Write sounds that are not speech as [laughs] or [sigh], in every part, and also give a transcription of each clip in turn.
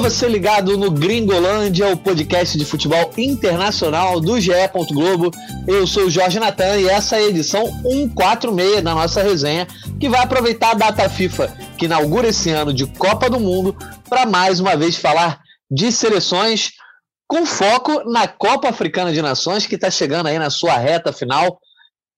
Você ligado no Gringolândia, o podcast de futebol internacional do GE. Globo. Eu sou o Jorge Natan e essa é a edição 146 da nossa resenha, que vai aproveitar a data FIFA que inaugura esse ano de Copa do Mundo para mais uma vez falar de seleções com foco na Copa Africana de Nações, que está chegando aí na sua reta final.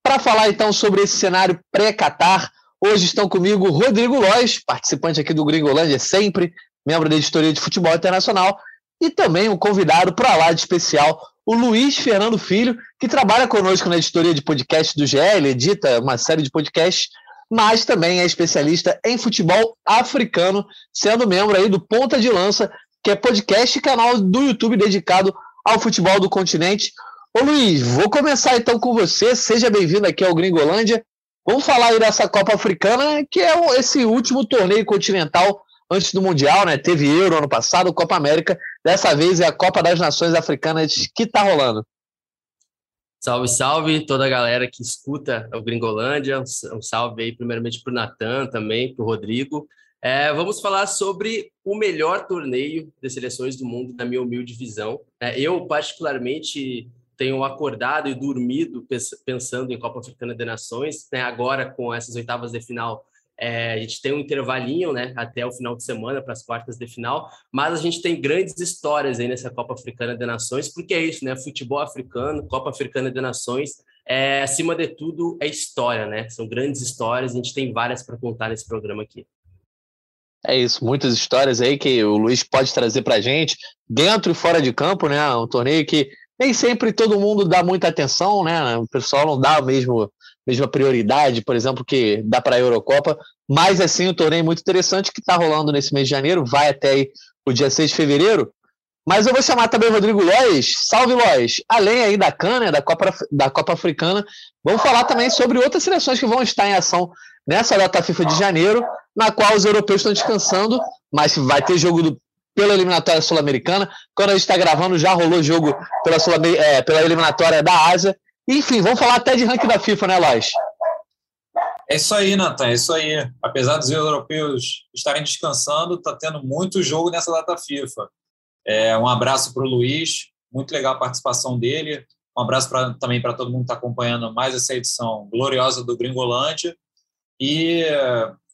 Para falar então sobre esse cenário pré-Catar, hoje estão comigo Rodrigo Lois, participante aqui do Gringolândia sempre, membro da editoria de futebol internacional, e também um convidado para lá de especial, o Luiz Fernando Filho, que trabalha conosco na editoria de podcast do ele edita uma série de podcasts, mas também é especialista em futebol africano, sendo membro aí do Ponta de Lança, que é podcast e canal do YouTube dedicado ao futebol do continente. Ô Luiz, vou começar então com você, seja bem-vindo aqui ao Gringolândia. Vamos falar aí dessa Copa Africana, que é esse último torneio continental antes do Mundial, né? Teve Euro ano passado, Copa América. Dessa vez é a Copa das Nações Africanas que tá rolando. Salve, salve toda a galera que escuta o Gringolândia. Um salve aí, primeiramente, para o Natan também, para o Rodrigo. É, vamos falar sobre o melhor torneio de seleções do mundo, na minha humilde visão. É, eu, particularmente, tenho acordado e dormido pensando em Copa Africana de Nações. Né? Agora, com essas oitavas de final, é, a gente tem um intervalinho, né, até o final de semana para as quartas de final, mas a gente tem grandes histórias aí nessa Copa Africana de Nações, porque é isso, né? Futebol africano, Copa Africana de Nações, é, acima de tudo é história, né? São grandes histórias, a gente tem várias para contar nesse programa aqui. É isso, muitas histórias aí que o Luiz pode trazer para a gente, dentro e fora de campo, né? Um torneio que nem sempre todo mundo dá muita atenção, né? O pessoal não dá mesmo mesma prioridade, por exemplo, que dá para a Eurocopa, mas assim, um torneio muito interessante que está rolando nesse mês de janeiro, vai até o dia 6 de fevereiro. Mas eu vou chamar também o Rodrigo Lois. Salve, Lois! Além aí da CAN, da Copa, da Copa Africana, vamos falar também sobre outras seleções que vão estar em ação nessa data FIFA de janeiro, na qual os europeus estão descansando, mas vai ter jogo do, pela eliminatória sul-americana. Quando a gente está gravando, já rolou jogo pela, é, pela eliminatória da Ásia. Enfim, vamos falar até de ranking da FIFA, né, Lois? É isso aí, Natan, é isso aí. Apesar dos europeus estarem descansando, está tendo muito jogo nessa data FIFA. É, um abraço para o Luiz, muito legal a participação dele. Um abraço pra, também para todo mundo que está acompanhando mais essa edição gloriosa do Gringolândia. E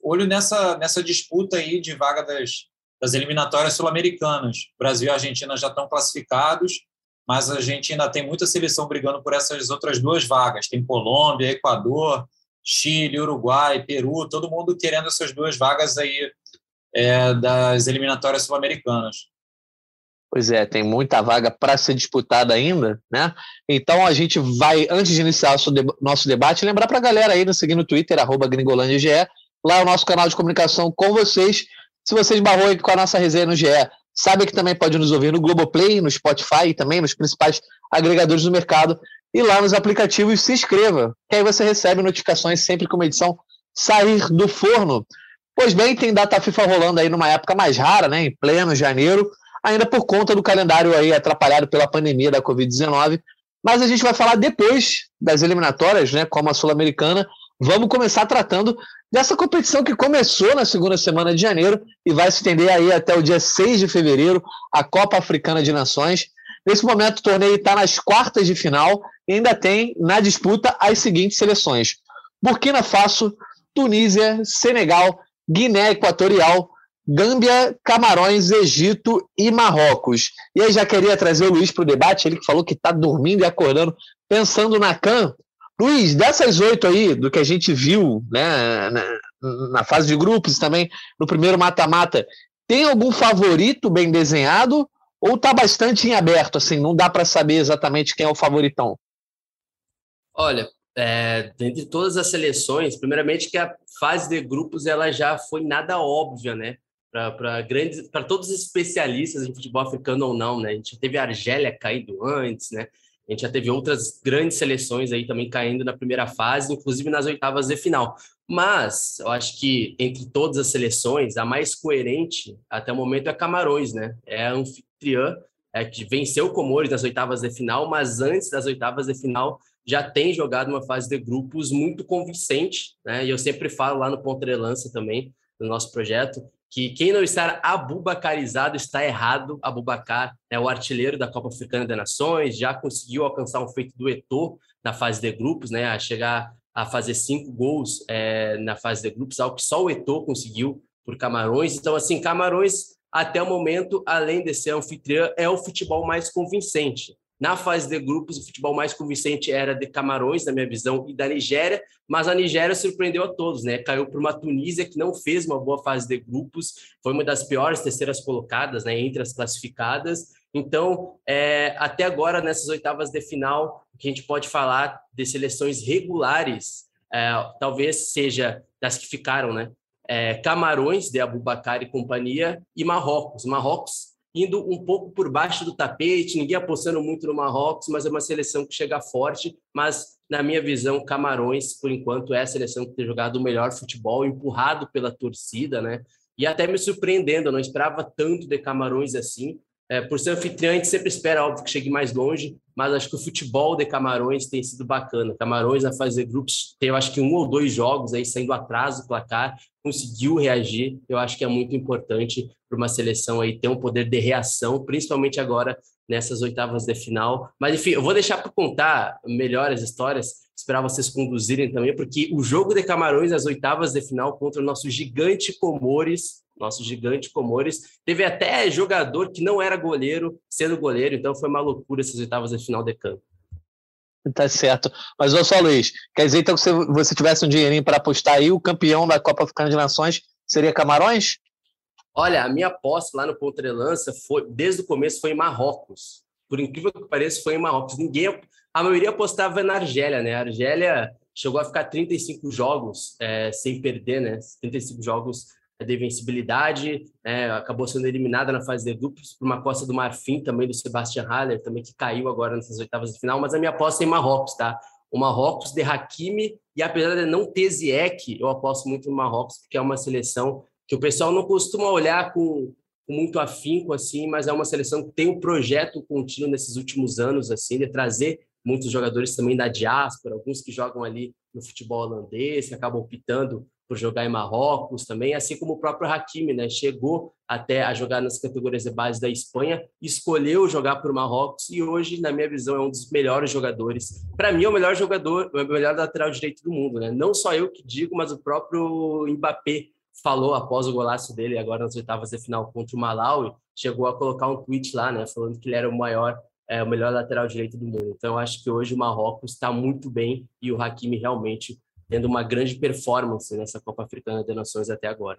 olho nessa, nessa disputa aí de vaga das, das eliminatórias sul-americanas. Brasil e Argentina já estão classificados, mas a gente ainda tem muita seleção brigando por essas outras duas vagas. Tem Colômbia, Equador, Chile, Uruguai, Peru, todo mundo querendo essas duas vagas aí é, das eliminatórias sul-americanas. Pois é, tem muita vaga para ser disputada ainda, né? Então a gente vai, antes de iniciar nosso debate, lembrar para a galera aí, nos seguir no Twitter, arroba GringolândiaGE, lá é o nosso canal de comunicação com vocês. Se vocês barrou com a nossa resenha no GE, Sabe que também pode nos ouvir no Globoplay, no Spotify e também nos principais agregadores do mercado. E lá nos aplicativos se inscreva, que aí você recebe notificações sempre que uma edição sair do forno. Pois bem, tem data FIFA rolando aí numa época mais rara, né, em pleno janeiro, ainda por conta do calendário aí atrapalhado pela pandemia da Covid-19. Mas a gente vai falar depois das eliminatórias, né, como a Sul-Americana. Vamos começar tratando dessa competição que começou na segunda semana de janeiro e vai se estender aí até o dia 6 de fevereiro, a Copa Africana de Nações. Nesse momento, o torneio está nas quartas de final e ainda tem na disputa as seguintes seleções: Burkina Faso, Tunísia, Senegal, Guiné Equatorial, Gâmbia, Camarões, Egito e Marrocos. E aí já queria trazer o Luiz para o debate, ele que falou que está dormindo e acordando, pensando na CAN. Luiz, dessas oito aí, do que a gente viu né, na, na fase de grupos também no primeiro mata-mata, tem algum favorito bem desenhado ou está bastante em aberto, assim, não dá para saber exatamente quem é o favoritão? Olha, é, dentre todas as seleções, primeiramente que a fase de grupos ela já foi nada óbvia, né? Para grandes, para todos os especialistas em futebol africano ou não, né? A gente teve a Argélia caindo antes, né? A gente já teve outras grandes seleções aí também caindo na primeira fase, inclusive nas oitavas de final. Mas eu acho que entre todas as seleções, a mais coerente até o momento é Camarões, né? É a anfitriã é, que venceu Comores nas oitavas de final, mas antes das oitavas de final já tem jogado uma fase de grupos muito convincente, né? E eu sempre falo lá no Lança também, no nosso projeto, que quem não está abubacarizado está errado. Abubacar é o artilheiro da Copa Africana das Nações, já conseguiu alcançar um feito do Eto'o na fase de grupos, né, a chegar a fazer cinco gols é, na fase de grupos, algo que só o Eto'o conseguiu por Camarões. Então, assim, Camarões, até o momento, além de ser anfitriã, é o futebol mais convincente. Na fase de grupos, o futebol mais convincente era de Camarões, na minha visão, e da Nigéria, mas a Nigéria surpreendeu a todos, né? Caiu para uma Tunísia que não fez uma boa fase de grupos, foi uma das piores terceiras colocadas, né, entre as classificadas. Então, é, até agora, nessas oitavas de final, o que a gente pode falar de seleções regulares, é, talvez seja das que ficaram, né? É, Camarões, de Abubakar e companhia, e Marrocos. Marrocos indo um pouco por baixo do tapete, ninguém apostando muito no Marrocos, mas é uma seleção que chega forte. Mas, na minha visão, Camarões, por enquanto, é a seleção que tem jogado o melhor futebol, empurrado pela torcida, né? E até me surpreendendo, eu não esperava tanto de Camarões assim. É, por ser anfitrião, a gente sempre espera, óbvio, que chegue mais longe, mas acho que o futebol de Camarões tem sido bacana. Camarões, a fazer grupos, teve acho que um ou dois jogos aí saindo atrás do placar, conseguiu reagir. Eu acho que é muito importante para uma seleção aí ter um poder de reação, principalmente agora nessas oitavas de final. Mas enfim, eu vou deixar para contar melhor as histórias, esperar vocês conduzirem também, porque o jogo de Camarões, as oitavas de final contra o nosso gigante Comores, nosso gigante Comores. Teve até jogador que não era goleiro sendo goleiro, então foi uma loucura essas oitavas de final de campo. Tá certo. Mas olha só, Luiz, quer dizer então que se você tivesse um dinheirinho para apostar aí, o campeão da Copa Africana de Nações seria Camarões? Olha, a minha aposta lá no Pontrelança foi, desde o começo, foi em Marrocos. Por incrível que pareça, foi em Marrocos. Ninguém, a maioria apostava na Argélia, né? A Argélia chegou a ficar 35 jogos é, sem perder, né? 35 jogos de invencibilidade, é, acabou sendo eliminada na fase de grupos por uma Costa do Marfim também do Sebastian Haller, também que caiu agora nessas oitavas de final, mas a minha aposta é em Marrocos, tá? O Marrocos de Hakimi, e apesar de não ter Ziyech, eu aposto muito no Marrocos, porque é uma seleção que o pessoal não costuma olhar com, com muito afinco, assim, mas é uma seleção que tem um projeto contínuo nesses últimos anos, assim, de trazer muitos jogadores também da diáspora, alguns que jogam ali no futebol holandês, que acabam optando por jogar em Marrocos também, assim como o próprio Hakimi, né? Chegou até a jogar nas categorias de base da Espanha, escolheu jogar por Marrocos e hoje, na minha visão, é um dos melhores jogadores. Para mim, é o melhor jogador, é o melhor lateral direito do mundo, né? Não só eu que digo, mas o próprio Mbappé falou após o golaço dele agora nas oitavas de final contra o Malawi, chegou a colocar um tweet lá, né, falando que ele era o maior é, o melhor lateral direito do mundo. Então, acho que hoje o Marrocos está muito bem e o Hakimi realmente tendo uma grande performance nessa Copa Africana de Nações até agora.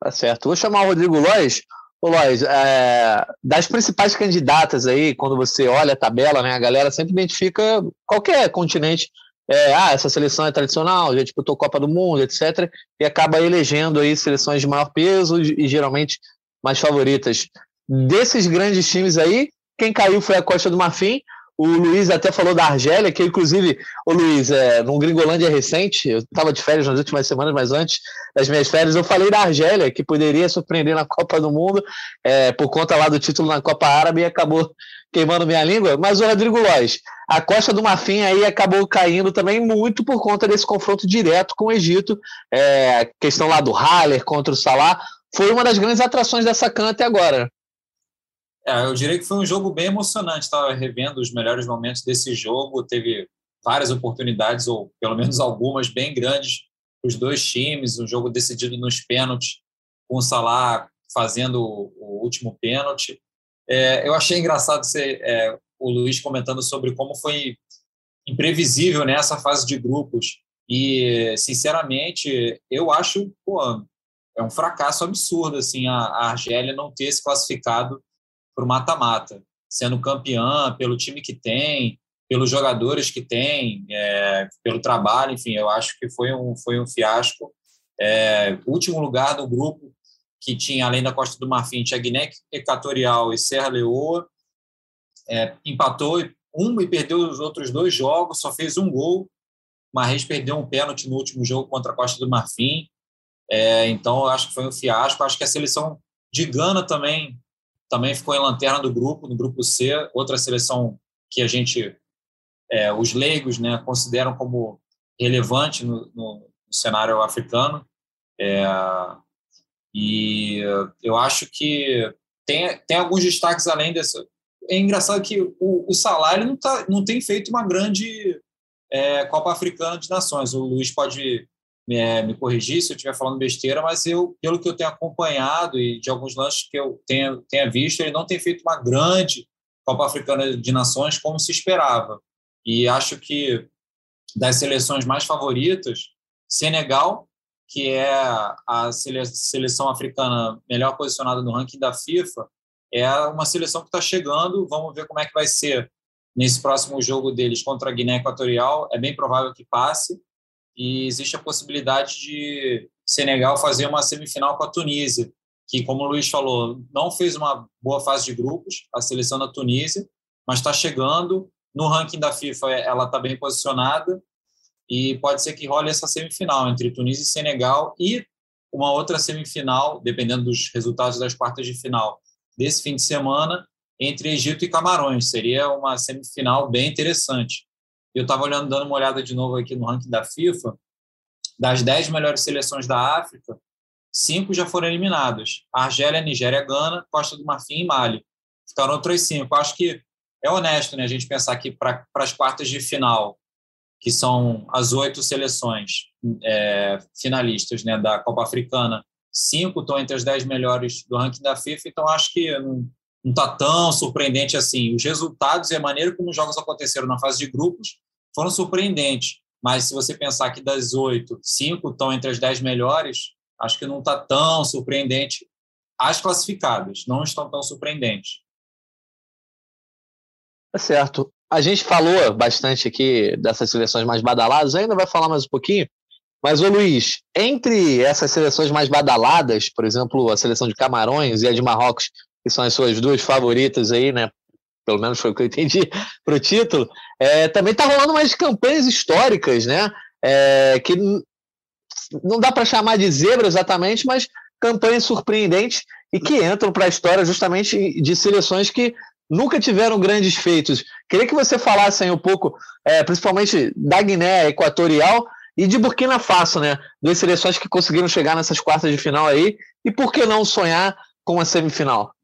Tá certo. Vou chamar o Rodrigo Lois. Ô, Lois, é, das principais candidatas aí, quando você olha a tabela, né, a galera sempre identifica qualquer continente. É, ah, essa seleção é tradicional, já disputou Copa do Mundo, etc. E acaba elegendo aí seleções de maior peso e geralmente mais favoritas. Desses grandes times aí, quem caiu foi a Costa do Marfim, o Luiz até falou da Argélia, que inclusive, o Luiz, é, no Gringolândia recente, eu estava de férias nas últimas semanas, mas antes das minhas férias, eu falei da Argélia, que poderia surpreender na [laughs] Copa do Mundo, é, por conta lá do título na Copa Árabe, e acabou queimando minha língua. Mas o Rodrigo Lois, a Costa do Marfim aí acabou caindo também muito por conta desse confronto direto com o Egito, é, a questão lá do Haller contra o Salah, foi uma das grandes atrações dessa canta até agora. É, eu diria que foi um jogo bem emocionante. Estava revendo os melhores momentos desse jogo. Teve várias oportunidades, ou pelo menos [laughs] algumas, bem grandes os dois times. Um jogo decidido nos pênaltis, com o Salah fazendo o último pênalti. É, eu achei engraçado ser, é, o Luiz comentando sobre como foi imprevisível nessa né, fase de grupos. E, sinceramente, eu acho pô, é um fracasso absurdo assim, a, a Argélia não ter se classificado para o mata-mata, sendo campeã pelo time que tem, pelos jogadores que tem, é, pelo trabalho, enfim, eu acho que foi um, foi um fiasco. É, último lugar do grupo, que tinha, além da Costa do Marfim, tinha Guiné Equatorial e Serra Leoa, é, empatou um e perdeu os outros dois jogos, só fez um gol. Marreis perdeu um pênalti no último jogo contra a Costa do Marfim. É, então, eu acho que foi um fiasco. Acho que a seleção de Gana também também ficou em lanterna do grupo, no grupo C, outra seleção que a gente, é, os leigos, né, consideram como relevante no, no, cenário africano. É, E eu acho que tem, tem alguns destaques além dessa. É engraçado que o, o ele não, tá, não tem feito uma grande é, Copa Africana de Nações. O Luiz pode me, é, me corrigir se eu estiver falando besteira, mas eu, pelo que eu tenho acompanhado e de alguns lances que eu tenha, tenha visto, ele não tem feito uma grande Copa Africana de Nações como se esperava. E acho que das seleções mais favoritas, Senegal, que é a seleção africana melhor posicionada no ranking da FIFA, é uma seleção que está chegando. Vamos ver como é que vai ser nesse próximo jogo deles contra a Guiné Equatorial. É bem provável que passe. E existe a possibilidade de Senegal fazer uma semifinal com a Tunísia, que, como o Luiz falou, não fez uma boa fase de grupos, a seleção da Tunísia, mas está chegando. No ranking da FIFA, ela está bem posicionada e pode ser que role essa semifinal entre Tunísia e Senegal e uma outra semifinal, dependendo dos resultados das quartas de final desse fim de semana, entre Egito e Camarões. Seria uma semifinal bem interessante. Eu estava olhando, dando uma olhada de novo aqui no ranking da FIFA. Das dez melhores seleções da África, cinco já foram eliminadas: Argélia, Nigéria, Gana, Costa do Marfim e Mali. Ficaram outras cinco. Acho que é honesto né, a gente pensar que para as quartas de final, que são as oito seleções é, finalistas né, da Copa Africana, cinco estão entre as dez melhores do ranking da FIFA, então acho que não está tão surpreendente assim. Os resultados e a maneira como os jogos aconteceram na fase de grupos foram surpreendentes, mas se você pensar que das oito, cinco estão entre as dez melhores, acho que não está tão surpreendente. As classificadas não estão tão surpreendentes. Tá certo. A gente falou bastante aqui dessas seleções mais badaladas, ainda vai falar mais um pouquinho. Mas, ô Luiz, entre essas seleções mais badaladas, por exemplo, a seleção de Camarões e a de Marrocos, que são as suas duas favoritas aí, né? Pelo menos foi o que eu entendi [laughs] para o título. É, também está rolando umas campanhas históricas, né? É, que não dá para chamar de zebra exatamente, mas campanhas surpreendentes e que entram para a história justamente de seleções que nunca tiveram grandes feitos. Queria que você falasse aí um pouco, é, principalmente da Guiné Equatorial e de Burkina Faso, né? Duas seleções que conseguiram chegar nessas quartas de final aí. E por que não sonhar com a semifinal?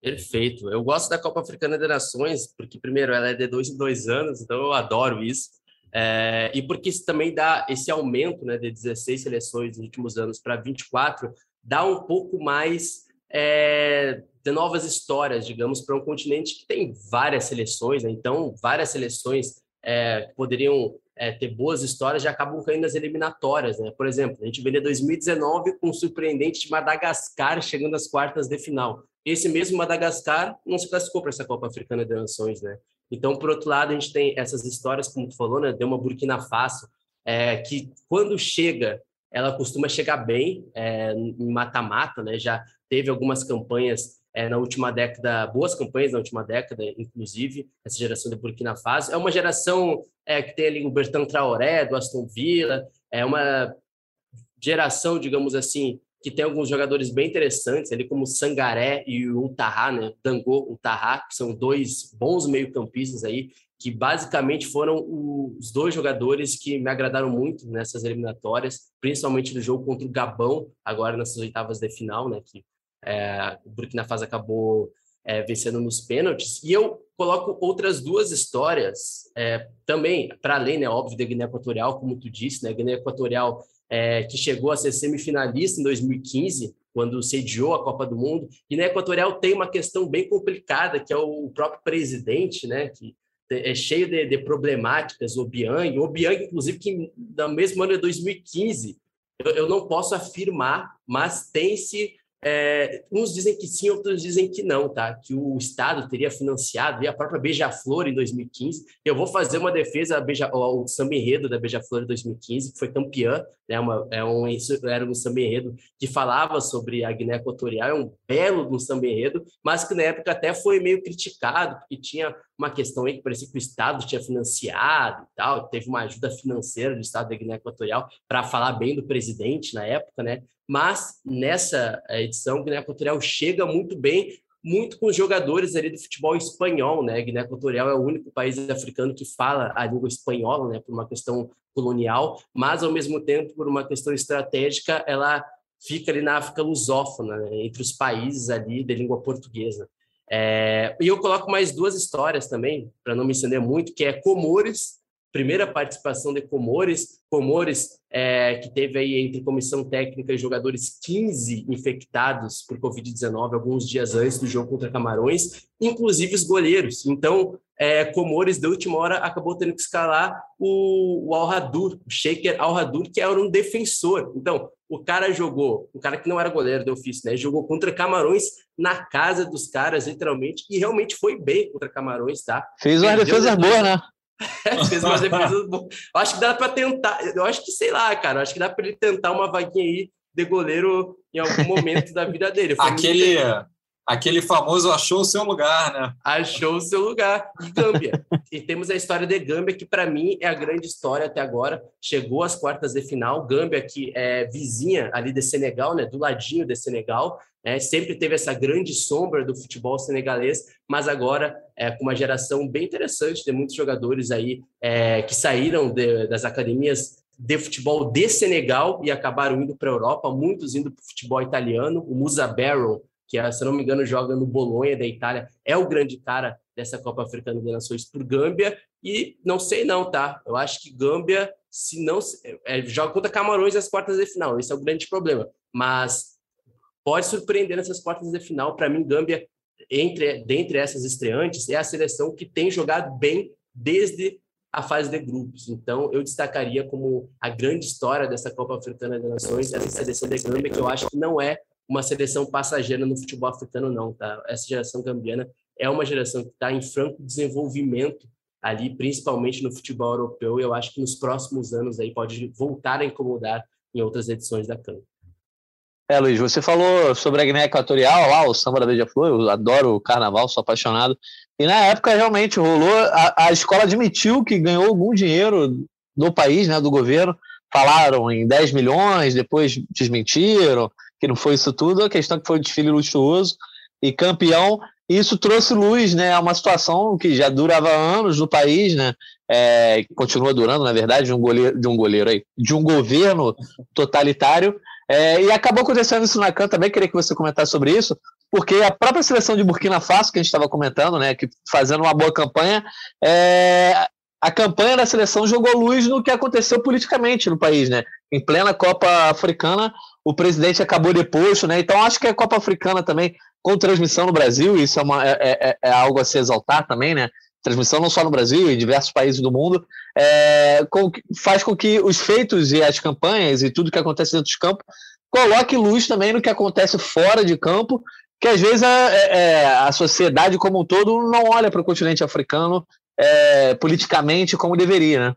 Perfeito. Eu gosto da Copa Africana de Nações, porque, primeiro, ela é de dois em dois anos, então eu adoro isso. É, e porque isso também dá esse aumento né, de 16 seleções nos últimos anos para 24, dá um pouco mais é, de novas histórias, digamos, para um continente que tem várias seleções, né? então várias seleções é, poderiam é, ter boas histórias já acabam caindo nas eliminatórias, né? Por exemplo, a gente vê 2019 com o surpreendente de Madagascar chegando às quartas de final. Esse mesmo Madagascar não se classificou para essa Copa Africana de Nações, né? Então, por outro lado, a gente tem essas histórias, como tu falou, né? Deu uma Burkina Faso, é, que quando chega, ela costuma chegar bem é, em mata-mata, né? Já teve algumas campanhas é, na última década, boas campanhas na última década, inclusive, essa geração de Burkina Faso. É uma geração é, que tem ali o Bertrand Traoré, do Aston Villa, é uma geração, digamos assim, que tem alguns jogadores bem interessantes, ali como Sangaré e o Utaha, né? Dango Utaha, que são dois bons meio-campistas aí, que basicamente foram os dois jogadores que me agradaram muito nessas eliminatórias, principalmente no jogo contra o Gabão, agora nessas oitavas de final, né? Que é, o Burkina Faso acabou é, vencendo nos pênaltis. E eu coloco outras duas histórias é, também, para além, né, óbvio, da Guiné Equatorial, como tu disse, né, Guiné Equatorial é, que chegou a ser semifinalista em 2015, quando sediou a Copa do Mundo. Guiné Equatorial tem uma questão bem complicada, que é o próprio presidente, né, que é cheio de, de problemáticas, o Obiang, o Obiang, inclusive, que no mesmo ano de 2015, eu, eu não posso afirmar, mas tem-se é, uns dizem que sim, outros dizem que não, tá? Que o Estado teria financiado e a própria Beija-Flor em 2015. Eu vou fazer uma defesa Beija, ao samba enredo da Beija-Flor em 2015, que foi campeã, né? Uma, é um, era um samba enredo que falava sobre a Guiné Equatorial, é um belo um samba enredo, mas que na época até foi meio criticado, porque tinha uma questão aí que parecia que o Estado tinha financiado e tal, teve uma ajuda financeira do Estado da Guiné Equatorial para falar bem do presidente na época, né? Mas nessa eh, edição, Guiné Equatorial chega muito bem, muito com os jogadores ali do futebol espanhol, né? Guiné Equatorial é o único país africano que fala a língua espanhola, né? Por uma questão colonial, mas ao mesmo tempo por uma questão estratégica, ela fica ali na África lusófona, né? entre os países ali de língua portuguesa. É, e eu coloco mais duas histórias também, para não me estender muito, que é Comores, primeira participação de Comores, Comores é, que teve aí entre comissão técnica e jogadores 15 infectados por Covid-19 alguns dias antes do jogo contra Camarões, inclusive os goleiros. Então, é, Comores, da última hora, acabou tendo que escalar o, o Al-Hadur, o Shaker Al-Hadur, que era um defensor. Então, o cara jogou, o cara que não era goleiro do ofício, né? Jogou contra Camarões na casa dos caras, literalmente, e realmente foi bem contra Camarões, tá? Fez uma defesa boa, né? [laughs] fez umas [laughs] defesas boas. Acho que dá para tentar, eu acho que, sei lá, cara, acho que dá para ele tentar uma vaguinha aí de goleiro em algum momento da vida dele. Foi Aquele, aquele famoso achou o seu lugar, né? Achou o seu lugar. E Gâmbia. e temos a história de Gâmbia, que para mim é a grande história até agora. Chegou às quartas de final. Gâmbia, que é vizinha ali de Senegal, né? Do ladinho de Senegal. É, sempre teve essa grande sombra do futebol senegalês, mas agora é, com uma geração bem interessante de muitos jogadores aí é, que saíram de, das academias de futebol de Senegal e acabaram indo para a Europa, muitos indo para o futebol italiano. O Musa Barrow, que, se não me engano, joga no Bolonha da Itália, é o grande cara dessa Copa Africana de Nações por Gâmbia. E não sei não, tá? Eu acho que Gâmbia, se não é, joga contra Camarões nas quartas de final, esse é o grande problema. Mas pode surpreender nessas quartas de final. Para mim, Gâmbia, entre dentre essas estreantes, é a seleção que tem jogado bem desde a fase de grupos. Então, eu destacaria como a grande história dessa Copa Africana de Nações essa seleção de Gâmbia, que eu acho que não é uma seleção passageira no futebol africano, não, tá? Essa geração gambiana é uma geração que está em franco desenvolvimento ali, principalmente no futebol europeu, e eu acho que nos próximos anos aí pode voltar a incomodar em outras edições da CAN. É, Luiz, você falou sobre a Guiné Equatorial, lá, o samba da Beija-Flor, eu adoro o carnaval, sou apaixonado. E na época realmente rolou, a, a escola admitiu que ganhou algum dinheiro do país, né, do governo. Falaram em 10 milhões, depois desmentiram que não foi isso tudo, a questão é que foi um desfile luxuoso e campeão. E isso trouxe luz né, a uma situação que já durava anos no país, né, é, continua durando, na verdade, de um goleiro, de um goleiro aí, de um governo totalitário. É, e acabou acontecendo isso na CAN também, queria que você comentasse sobre isso, porque a própria seleção de Burkina Faso, que a gente estava comentando, né, que fazendo uma boa campanha, é, a campanha da seleção jogou luz no que aconteceu politicamente no país, né? Em plena Copa Africana, o presidente acabou deposto, né? Então acho que a Copa Africana também, com transmissão no Brasil, isso é, uma, é, é, é algo a se exaltar também, né? Transmissão não só no Brasil, em diversos países do mundo, é, com, faz com que os feitos e as campanhas e tudo que acontece dentro dos campos coloque luz também no que acontece fora de campo, que às vezes a, é, é, a sociedade como um todo não olha para o continente africano é, politicamente como deveria, né?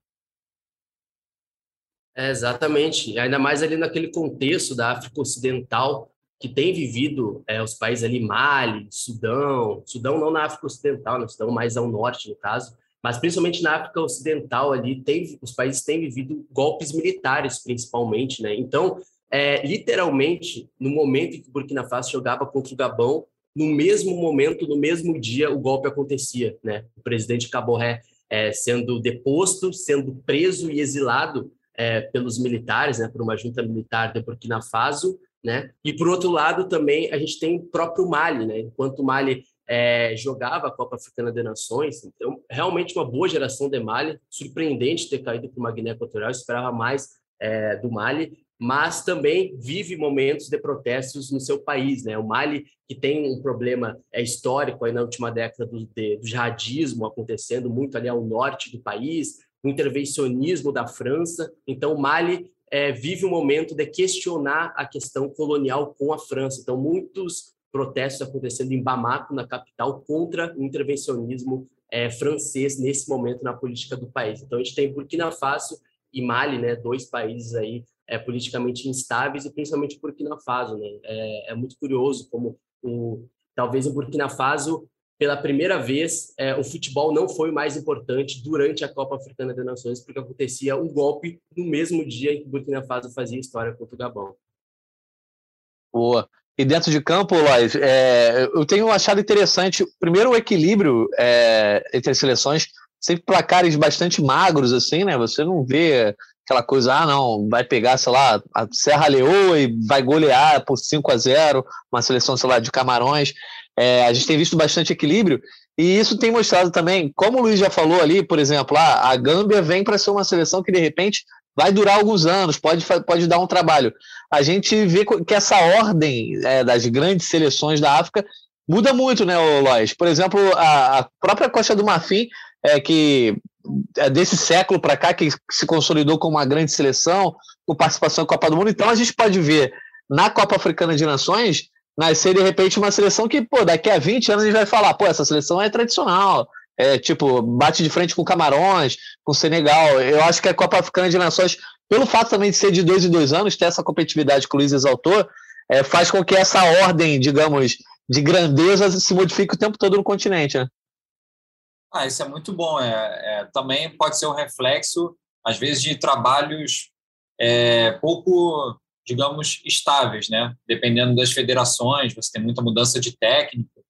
É, exatamente, ainda mais ali naquele contexto da África Ocidental, que tem vivido é, os países ali, Mali, Sudão, Sudão não na África Ocidental, né, Sudão mais ao norte, no caso, mas principalmente na África Ocidental ali, tem, os países têm vivido golpes militares, principalmente, né? Então, é, literalmente, no momento em que o Burkina Faso jogava contra o Gabão, no mesmo momento, no mesmo dia, o golpe acontecia, né? O presidente Caboré é, sendo deposto, sendo preso e exilado é, pelos militares, né, por uma junta militar de Burkina Faso, né? E por outro lado também a gente tem o próprio Mali, né? Enquanto o Mali é, jogava a Copa Africana de Nações, então realmente uma boa geração de Mali, surpreendente ter caído para uma Guiné Equatorial, esperava mais é, do Mali, mas também vive momentos de protestos no seu país, né? O Mali que tem um problema é, histórico aí na última década do, de, do jihadismo acontecendo muito ali ao norte do país, o intervencionismo da França. Então, o Mali é, vive um momento de questionar a questão colonial com a França. Então, muitos protestos acontecendo em Bamako, na capital, contra o intervencionismo é, francês nesse momento na política do país. Então, a gente tem Burkina Faso e Mali, né, dois países aí é, politicamente instáveis e principalmente Burkina Faso, né? É, é muito curioso como o talvez o Burkina Faso pela primeira vez, é, o futebol não foi o mais importante durante a Copa Africana das Nações, porque acontecia um golpe no mesmo dia em que Burkina Faso fazia história contra o Gabão. Boa. E dentro de campo, Lois, é, eu tenho achado interessante, primeiro, o equilíbrio é, entre as seleções, sempre placares bastante magros, assim, né? Você não vê aquela coisa, ah, não, vai pegar, sei lá, a Serra Leoa e vai golear por 5 a 0 uma seleção, sei lá, de Camarões. É, a gente tem visto bastante equilíbrio e isso tem mostrado também, como o Luiz já falou ali, por exemplo, ah, a Gâmbia vem para ser uma seleção que de repente vai durar alguns anos, pode, pode dar um trabalho. A gente vê que essa ordem é, das grandes seleções da África muda muito, né, Lois? Por exemplo, a, a própria Costa do Marfim, é, que é desse século para cá, que se consolidou como uma grande seleção, com participação na Copa do Mundo. Então a gente pode ver na Copa Africana de Nações nascer de repente uma seleção que, pô, daqui a 20 anos a gente vai falar, pô, essa seleção é tradicional, é, tipo, bate de frente com Camarões, com Senegal. Eu acho que a Copa Africana de Nações, pelo fato também de ser de dois em dois anos, ter essa competitividade que o Luiz exaltou, é, faz com que essa ordem, digamos, de grandeza se modifique o tempo todo no continente, né? Ah, isso é muito bom. É, é também pode ser um reflexo, às vezes, de trabalhos é, pouco, digamos, estáveis, né? Dependendo das federações, você tem muita mudança de técnico,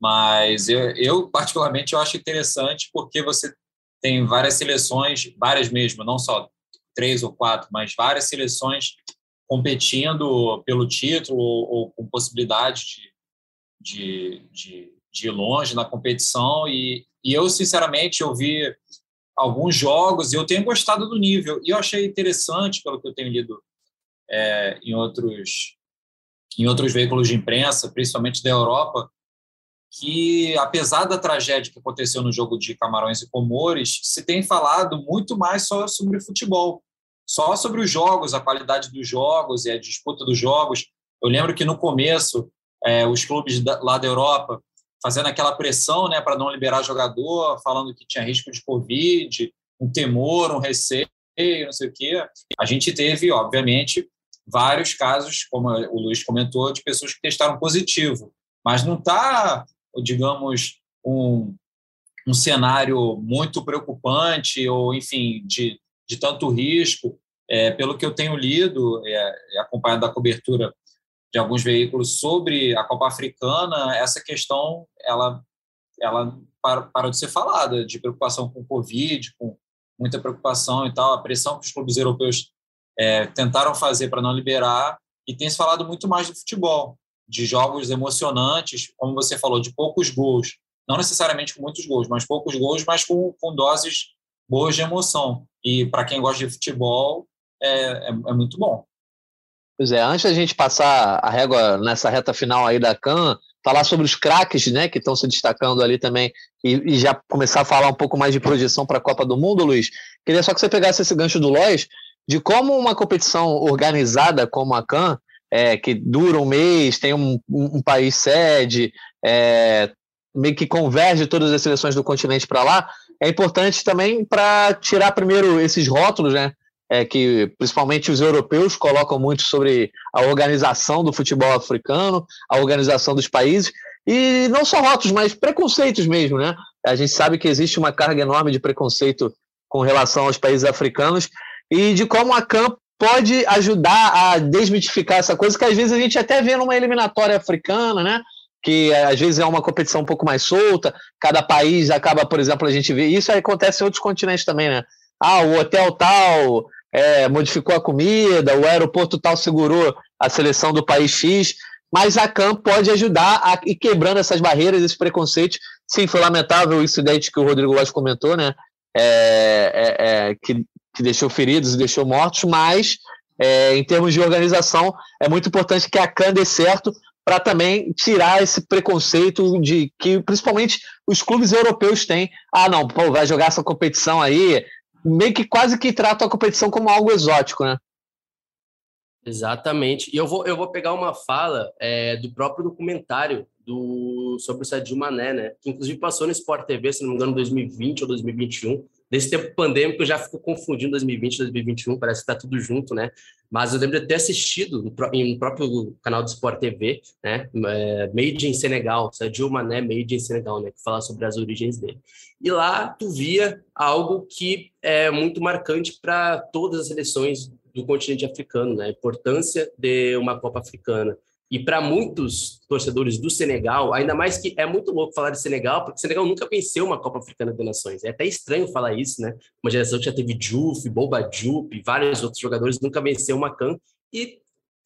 mas eu, eu particularmente, eu acho interessante porque você tem várias seleções, várias mesmo, não só três ou quatro, mas várias seleções competindo pelo título ou, ou com possibilidade de, de, de, de ir longe na competição e, e eu, sinceramente, eu vi alguns jogos e eu tenho gostado do nível. E eu achei interessante, pelo que eu tenho lido é, em, outros, em outros veículos de imprensa, principalmente da Europa, que, apesar da tragédia que aconteceu no jogo de Camarões e Comores, se tem falado muito mais só sobre futebol, só sobre os jogos, a qualidade dos jogos e a disputa dos jogos. Eu lembro que no começo, é, os clubes da, lá da Europa fazendo aquela pressão né, para não liberar jogador, falando que tinha risco de Covid, um temor, um receio, não sei o quê. A gente teve, obviamente, vários casos, como o Luiz comentou, de pessoas que testaram positivo, mas não está, digamos, um, um cenário muito preocupante ou, enfim, de, de tanto risco. É, pelo que eu tenho lido, é, acompanhado da cobertura de alguns veículos sobre a Copa Africana, essa questão ela, ela parou de ser falada, de preocupação com o Covid, com muita preocupação e tal, a pressão que os clubes europeus é, tentaram fazer para não liberar, e tem se falado muito mais de futebol, de jogos emocionantes, como você falou, de poucos gols, não necessariamente com muitos gols, mas poucos gols, mas com, com doses boas de emoção. E para quem gosta de futebol, é, é, é muito bom. Pois é, antes da gente passar a régua nessa reta final aí da CAN, falar sobre os craques, né, que estão se destacando ali também, e, e, já começar a falar um pouco mais de projeção para a Copa do Mundo, Luiz. Queria só que você pegasse esse gancho do Lois, de como uma competição organizada como a CAN, é, que dura um mês, tem um, um, país sede, é, meio que converge todas as seleções do continente para lá, é importante também para tirar primeiro esses rótulos, né? é, que principalmente os europeus colocam muito sobre a organização do futebol africano, a organização dos países, e não só rótulos, mas preconceitos mesmo, né? A gente sabe que existe uma carga enorme de preconceito com relação aos países africanos e de como a CAM pode ajudar a desmitificar essa coisa que às vezes a gente até vê numa eliminatória africana, né? Que às vezes é uma competição um pouco mais solta, cada país acaba, por exemplo, a gente vê isso acontece em outros continentes também, né? Ah, o hotel tal é, modificou a comida, o aeroporto tal segurou a seleção do país X, mas a CAM pode ajudar a ir quebrando essas barreiras, esses preconceitos. Sim, foi lamentável o incidente que o Rodrigo Lopes comentou, né? É, é, é, que, que, deixou feridos e deixou mortos, mas é, em termos de organização, é muito importante que a CAN dê certo para também tirar esse preconceito de que principalmente os clubes europeus têm. Ah, não, pô, vai jogar essa competição aí, meio que quase que trata a competição como algo exótico, né? Exatamente. E eu vou, eu vou pegar uma fala é, do próprio documentário do, sobre o Sadio Mané, né? Que inclusive passou no Sport TV, se não me engano, em 2020 ou 2021. Desse tempo pandêmico, eu já fico confundindo 2020 e 2021, parece que está tudo junto, né? Mas eu lembro de ter assistido em um próprio canal do Sport TV, né? É, Made in Senegal, Sadio Mané Made in Senegal, né? Que fala sobre as origens dele. E lá tu via algo que é muito marcante para todas as seleções do continente africano, né? A importância de uma Copa Africana. E para muitos torcedores do Senegal, ainda mais que é muito louco falar de Senegal, porque o Senegal nunca venceu uma Copa Africana de Nações. É até estranho falar isso, né? Uma geração que já teve Diouf, Boba Diop, vários outros jogadores nunca venceu uma CAN e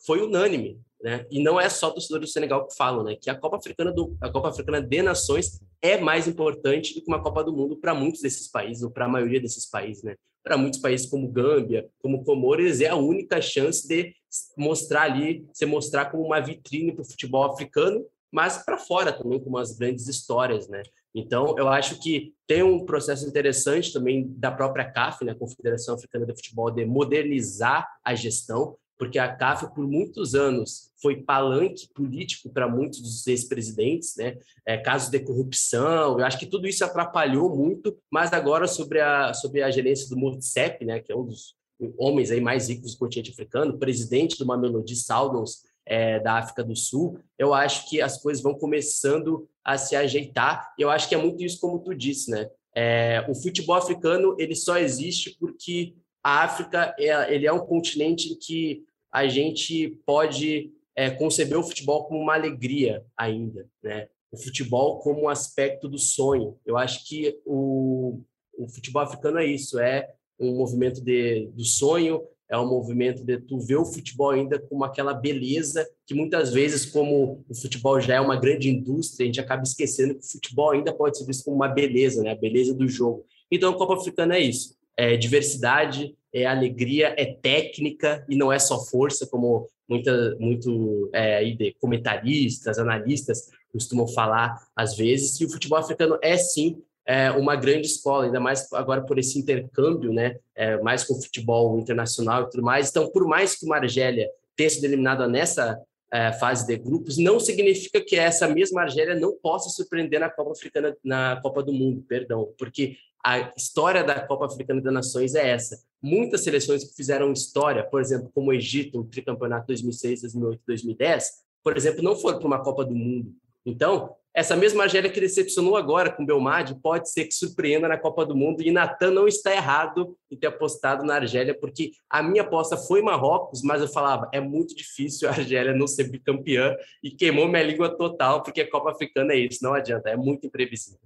foi unânime, né? E não é só torcedores do Senegal que falam, né? Que a Copa Africana do a Copa Africana de Nações é mais importante do que uma Copa do Mundo para muitos desses países ou para a maioria desses países, né? Para muitos países como Gâmbia, como Comores, é a única chance de mostrar ali, se mostrar como uma vitrine para o futebol africano, mas para fora também com umas grandes histórias, né? Então, eu acho que tem um processo interessante também da própria CAF, né, Confederação Africana de Futebol, de modernizar a gestão, porque a CAF, por muitos anos, foi palanque político para muitos dos ex-presidentes, né? É, casos de corrupção, eu acho que tudo isso atrapalhou muito, mas agora sobre a, sobre a gerência do Motsep, né, que é um dos homens aí mais ricos do continente africano, presidente do Mamelodi Sundowns é, da África do Sul, eu acho que as coisas vão começando a se ajeitar. Eu acho que é muito isso como tu disse, né? É, o futebol africano ele só existe porque a África é, ele é um continente em que a gente pode é, conceber o futebol como uma alegria ainda, né? O futebol como um aspecto do sonho. Eu acho que o, o futebol africano é isso, é um movimento de, do sonho, é um movimento de tu ver o futebol ainda como aquela beleza que muitas vezes, como o futebol já é uma grande indústria, a gente acaba esquecendo que o futebol ainda pode ser visto como uma beleza, né? A beleza do jogo. Então, a Copa Africana é isso. É diversidade, é alegria, é técnica e não é só força, como muita, muito é, comentaristas, analistas costumam falar às vezes. E o futebol africano é sim é, uma grande escola, ainda mais agora por esse intercâmbio, né, é, mais com o futebol internacional e tudo mais. Então, por mais que o Argélia tenha sido eliminada nessa é, fase de grupos, não significa que essa mesma Argélia não possa surpreender na Copa Africana, na Copa do Mundo, perdão, porque a história da Copa Africana das Nações é essa. Muitas seleções que fizeram história, por exemplo, como o Egito, o tricampeonato 2006, 2008, 2010, por exemplo, não foram para uma Copa do Mundo. Então, essa mesma Argélia que decepcionou agora com Belmadi pode ser que surpreenda na Copa do Mundo e Natan não está errado em ter apostado na Argélia, porque a minha aposta foi Marrocos, mas eu falava, é muito difícil a Argélia não ser bicampeã e queimou minha língua total, porque a Copa Africana é isso, não adianta, é muito imprevisível.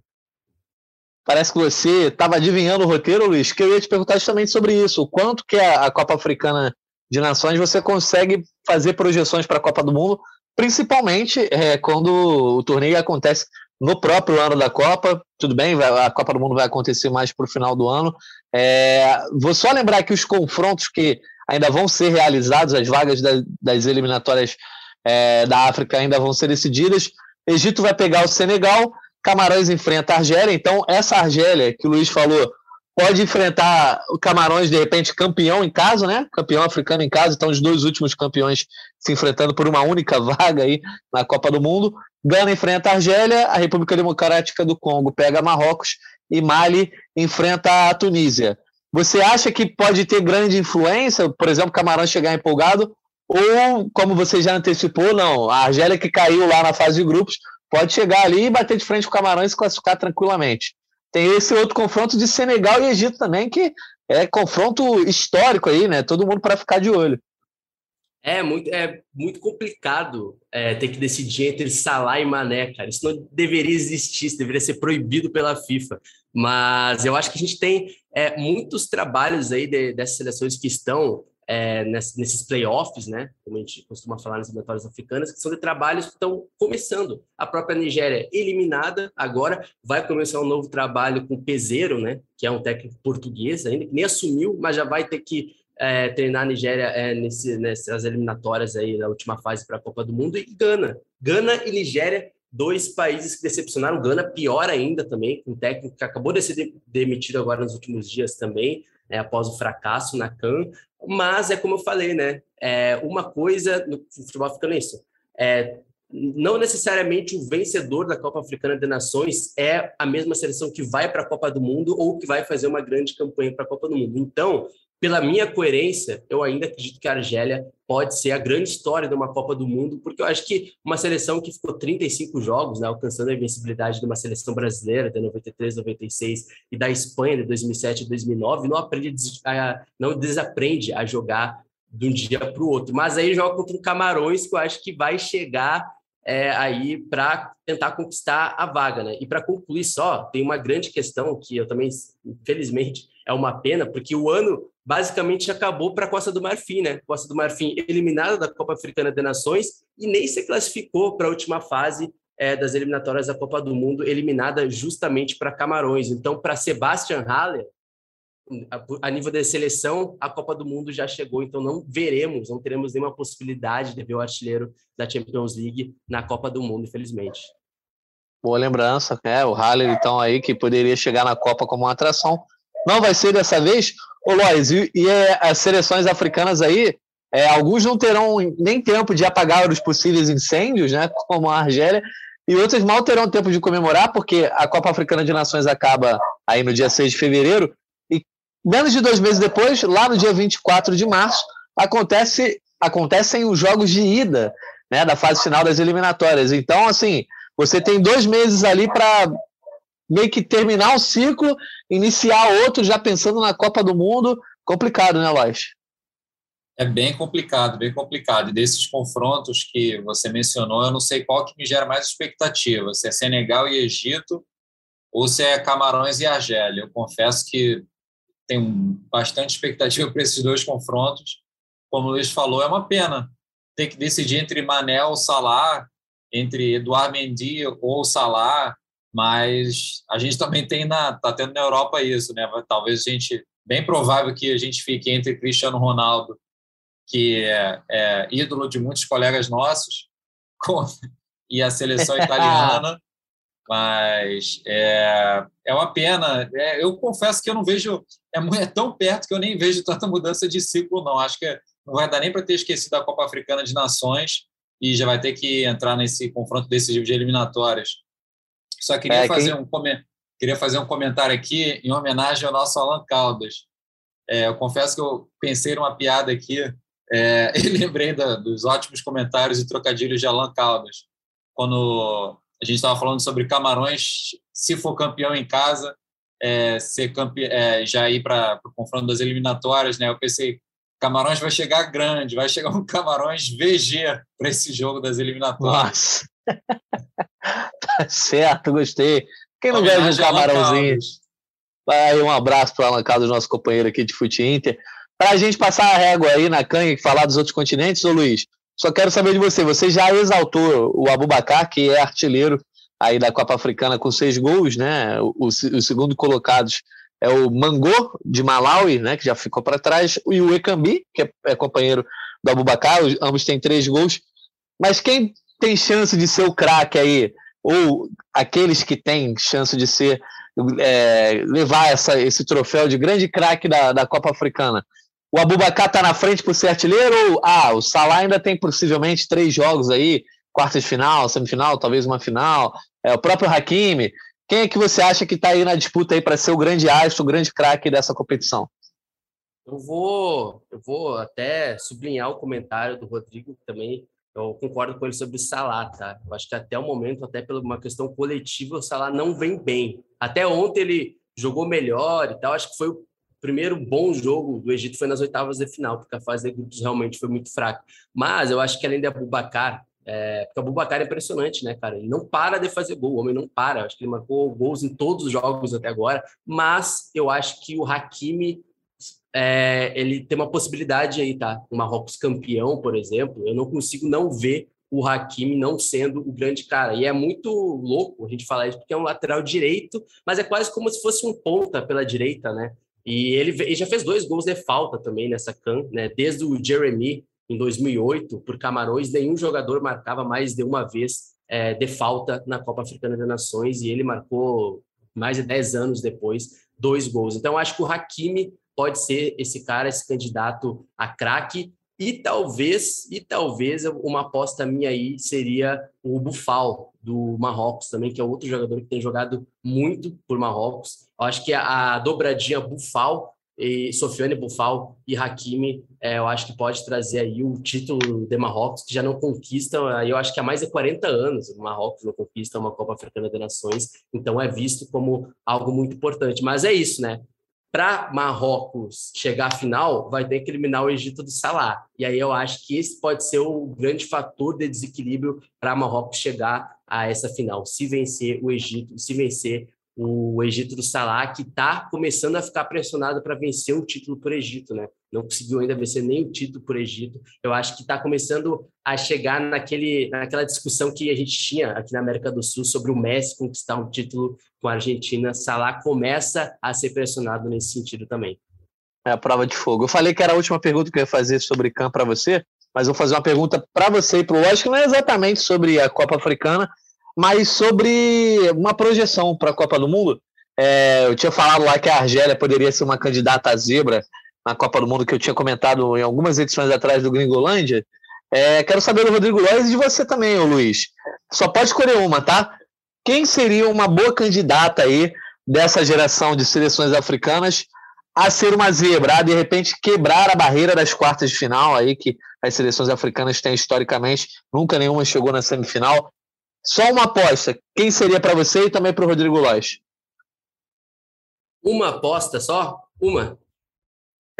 Parece que você estava adivinhando o roteiro, Luiz, que eu ia te perguntar justamente sobre isso. O quanto que a Copa Africana de Nações você consegue fazer projeções para a Copa do Mundo principalmente é, quando o torneio acontece no próprio ano da Copa. Tudo bem, a Copa do Mundo vai acontecer mais para o final do ano. É, vou só lembrar que os confrontos que ainda vão ser realizados, as vagas da, das eliminatórias é, da África ainda vão ser decididas. Egito vai pegar o Senegal, Camarões enfrenta a Argélia. Então, essa Argélia que o Luiz falou pode enfrentar o Camarões, de repente, campeão em casa, né? Campeão africano em casa. Então, os dois últimos campeões se enfrentando por uma única [laughs] vaga aí na Copa do Mundo. Gana enfrenta a Argélia, a República Democrática do Congo pega Marrocos e Mali enfrenta a Tunísia. Você acha que pode ter grande influência, por exemplo, Camarões chegar empolgado? Ou, como você já antecipou, não, a Argélia que caiu lá na fase de grupos pode chegar ali e bater de frente com o Camarões e se classificar tranquilamente? Tem esse outro confronto de Senegal e Egito também, que é confronto histórico aí, né? Todo mundo para ficar de olho. É muito, é muito complicado é, ter que decidir entre Salah e Mané, cara. Isso não deveria existir, isso deveria ser proibido pela FIFA. Mas eu acho que a gente tem é, muitos trabalhos aí de, dessas seleções que estão é, nesses playoffs, né, como a gente costuma falar nas eliminatórias africanas, que são de trabalhos que estão começando. A própria Nigéria eliminada, agora vai começar um novo trabalho com o Peseiro, né, que é um técnico português ainda, que nem assumiu, mas já vai ter que é, treinar a Nigéria é, nesse, nessas eliminatórias aí na última fase para a Copa do Mundo, e Gana. Gana e Nigéria, dois países que decepcionaram. Gana, pior ainda também, com um técnico que acabou de ser demitido agora nos últimos dias também, é, após o fracasso na CAN. Mas é como eu falei, né? É, uma coisa no futebol africano é isso. É, não necessariamente o vencedor da Copa Africana de Nações é a mesma seleção que vai para a Copa do Mundo ou que vai fazer uma grande campanha para a Copa do Mundo. Então, pela minha coerência, eu ainda acredito que a Argélia pode ser a grande história de uma Copa do Mundo, porque eu acho que uma seleção que ficou 35 jogos, né, alcançando a invencibilidade de uma seleção brasileira de 93, 96 e da Espanha de 2007 e 2009, não aprende a, não desaprende a jogar de um dia para o outro. Mas aí joga contra o Camarões, que eu acho que vai chegar é, aí para tentar conquistar a vaga, né? E para concluir só, tem uma grande questão que eu também, infelizmente, é uma pena, porque o ano basicamente acabou para a Costa do Marfim, né? Costa do Marfim eliminada da Copa Africana de Nações e nem se classificou para a última fase é, das eliminatórias da Copa do Mundo, eliminada justamente para Camarões. Então, para Sebastian Haller, a, nível da seleção, a Copa do Mundo já chegou, então não veremos, não teremos nenhuma possibilidade de ver o artilheiro da Champions League na Copa do Mundo, infelizmente. Boa lembrança, é, o Haller então aí que poderia chegar na Copa como uma atração. Não vai ser dessa vez, ô Lois, e, e é, as seleções africanas aí, é, alguns não terão nem tempo de apagar os possíveis incêndios, né, [laughs] como a Argélia, e outras mal terão tempo de comemorar, porque a Copa Africana de Nações acaba aí no dia 6 de fevereiro, e menos de dois meses depois, lá no dia 24 de março, acontece, acontecem os jogos de ida né, da fase final das eliminatórias. Então, assim, você tem dois meses ali para meio que terminar um ciclo, iniciar outro, já pensando na Copa do Mundo. Complicado, né, Lois? É bem complicado, bem complicado. E desses confrontos que você mencionou, eu não sei qual que me gera mais expectativa, se é Senegal e Egito ou se é Camarões e Argélia. Eu confesso que tenho bastante expectativa [laughs] para esses dois confrontos. Como o Luiz falou, é uma pena ter que decidir entre Manel ou Salah, entre Eduardo Mendy ou Salah, mas a gente também tem na tá tendo na Europa isso, né? Talvez a gente bem provável que a gente fique entre Cristiano Ronaldo que é, é ídolo de muitos colegas nossos, [laughs] com, e a seleção italiana. [laughs] mas é, é uma pena. É, eu confesso que eu não vejo. É, é tão perto que eu nem vejo tanta mudança de ciclo, não. Acho que não vai dar nem para ter esquecido a Copa Africana de Nações e já vai ter que entrar nesse confronto decisivo de eliminatórias. Só queria, é, fazer quem... um, queria fazer um comentário aqui em homenagem ao nosso Alan Caldas. É, eu confesso que eu pensei numa piada aqui é, [laughs] e lembrei da, dos ótimos comentários e trocadilhos de Alan Caldas, quando a gente estava falando sobre Camarões, se for campeão em casa, é, ser campe... É, já ir para o confronto das eliminatórias, né? Eu pensei, Camarões vai chegar grande, vai chegar um Camarões VG para esse jogo das eliminatórias. Nossa. [laughs] tá certo, gostei. Quem não ganha um camarãozinho? Vai um abraço para o Alan Caldas, nosso companheiro aqui de Fute Inter. Para a gente passar a régua aí na canha e falar dos outros continentes, ô Luiz, só quero saber de você. Você já exaltou o Abubacar, que é artilheiro aí da Copa Africana com seis gols, né? O, o, o segundo colocado é o Mangô, de Malawi, né? Que já ficou para trás, e o Ekambi, que é, é companheiro do Abubacar, ambos têm três gols. Mas quem tem chance de ser o craque aí, ou aqueles que têm chance de ser é, levar essa, esse troféu de grande craque da, da Copa Africana? o Abubacar está na frente por ser artilheiro ou ah, o Salah ainda tem possivelmente três jogos aí, quartas de final, semifinal, talvez uma final, é, o próprio Hakimi. Quem é que você acha que está aí na disputa aí para ser o grande astro, o grande craque dessa competição? Eu vou, eu vou até sublinhar o comentário do Rodrigo também. Eu concordo com ele sobre o Salah, tá? Eu acho que até o momento, até por uma questão coletiva, o Salah não vem bem. Até ontem ele jogou melhor e tal. Acho que foi o primeiro bom jogo do Egito foi nas oitavas de final, porque a fase de grupos realmente foi muito fraca. Mas eu acho que além de Abubacar, é, porque o Abubacar é impressionante, né, cara? Ele não para de fazer gol, o homem não para. Acho que ele marcou gols em todos os jogos até agora, mas eu acho que o Hakimi é, ele tem uma possibilidade aí, tá? O Marrocos campeão, por exemplo, eu não consigo não ver o Hakimi não sendo o grande cara. E é muito louco a gente falar isso, porque é um lateral direito, mas é quase como se fosse um ponta pela direita, né? E ele, ele já fez dois gols de falta também nessa CAN, né? Desde o Jeremy, em 2008, por Camarões, nenhum jogador marcava mais de uma vez é, de falta na Copa Africana das Nações e ele marcou mais de 10 anos depois dois gols. Então, acho que o Hakimi pode ser esse cara, esse candidato a craque. E talvez, e talvez uma aposta minha aí seria o Bufal do Marrocos também, que é outro jogador que tem jogado muito por Marrocos. Eu acho que a, a dobradinha Bufal e Sofiane Bufal e Hakimi, é, eu acho que pode trazer aí o título de Marrocos, que já não conquista, eu acho que há mais de 40 anos o Marrocos não conquista uma Copa Africana de Nações, então é visto como algo muito importante. Mas é isso, né? para Marrocos chegar à final, vai ter que eliminar o Egito do Salah. E aí eu acho que esse pode ser o grande fator de desequilíbrio para Marrocos chegar a essa final. Se vencer o Egito, se vencer o Egito do Salah, que está começando a ficar pressionado para vencer o título por Egito, né? Não conseguiu ainda vencer nem o título por Egito. Eu acho que está começando a chegar naquele, naquela discussão que a gente tinha aqui na América do Sul sobre o Messi conquistar um título com a Argentina. Salah começa a ser pressionado nesse sentido também. É a prova de fogo. Eu falei que era a última pergunta que eu ia fazer sobre CAM para você, mas vou fazer uma pergunta para você e para o Lógico, não é exatamente sobre a Copa Africana, mas sobre uma projeção para a Copa do Mundo. É, eu tinha falado lá que a Argélia poderia ser uma candidata a zebra na Copa do Mundo, que eu tinha comentado em algumas edições atrás do Gringolândia. É, quero saber do Rodrigo Lois e de você também, Luiz. Só pode escolher uma, tá? Quem seria uma boa candidata aí dessa geração de seleções africanas a ser uma zebra, a de repente quebrar a barreira das quartas de final aí que as seleções africanas têm historicamente, nunca nenhuma chegou na semifinal. Só uma aposta. Quem seria para você e também para o Rodrigo Lois? Uma aposta só? Uma?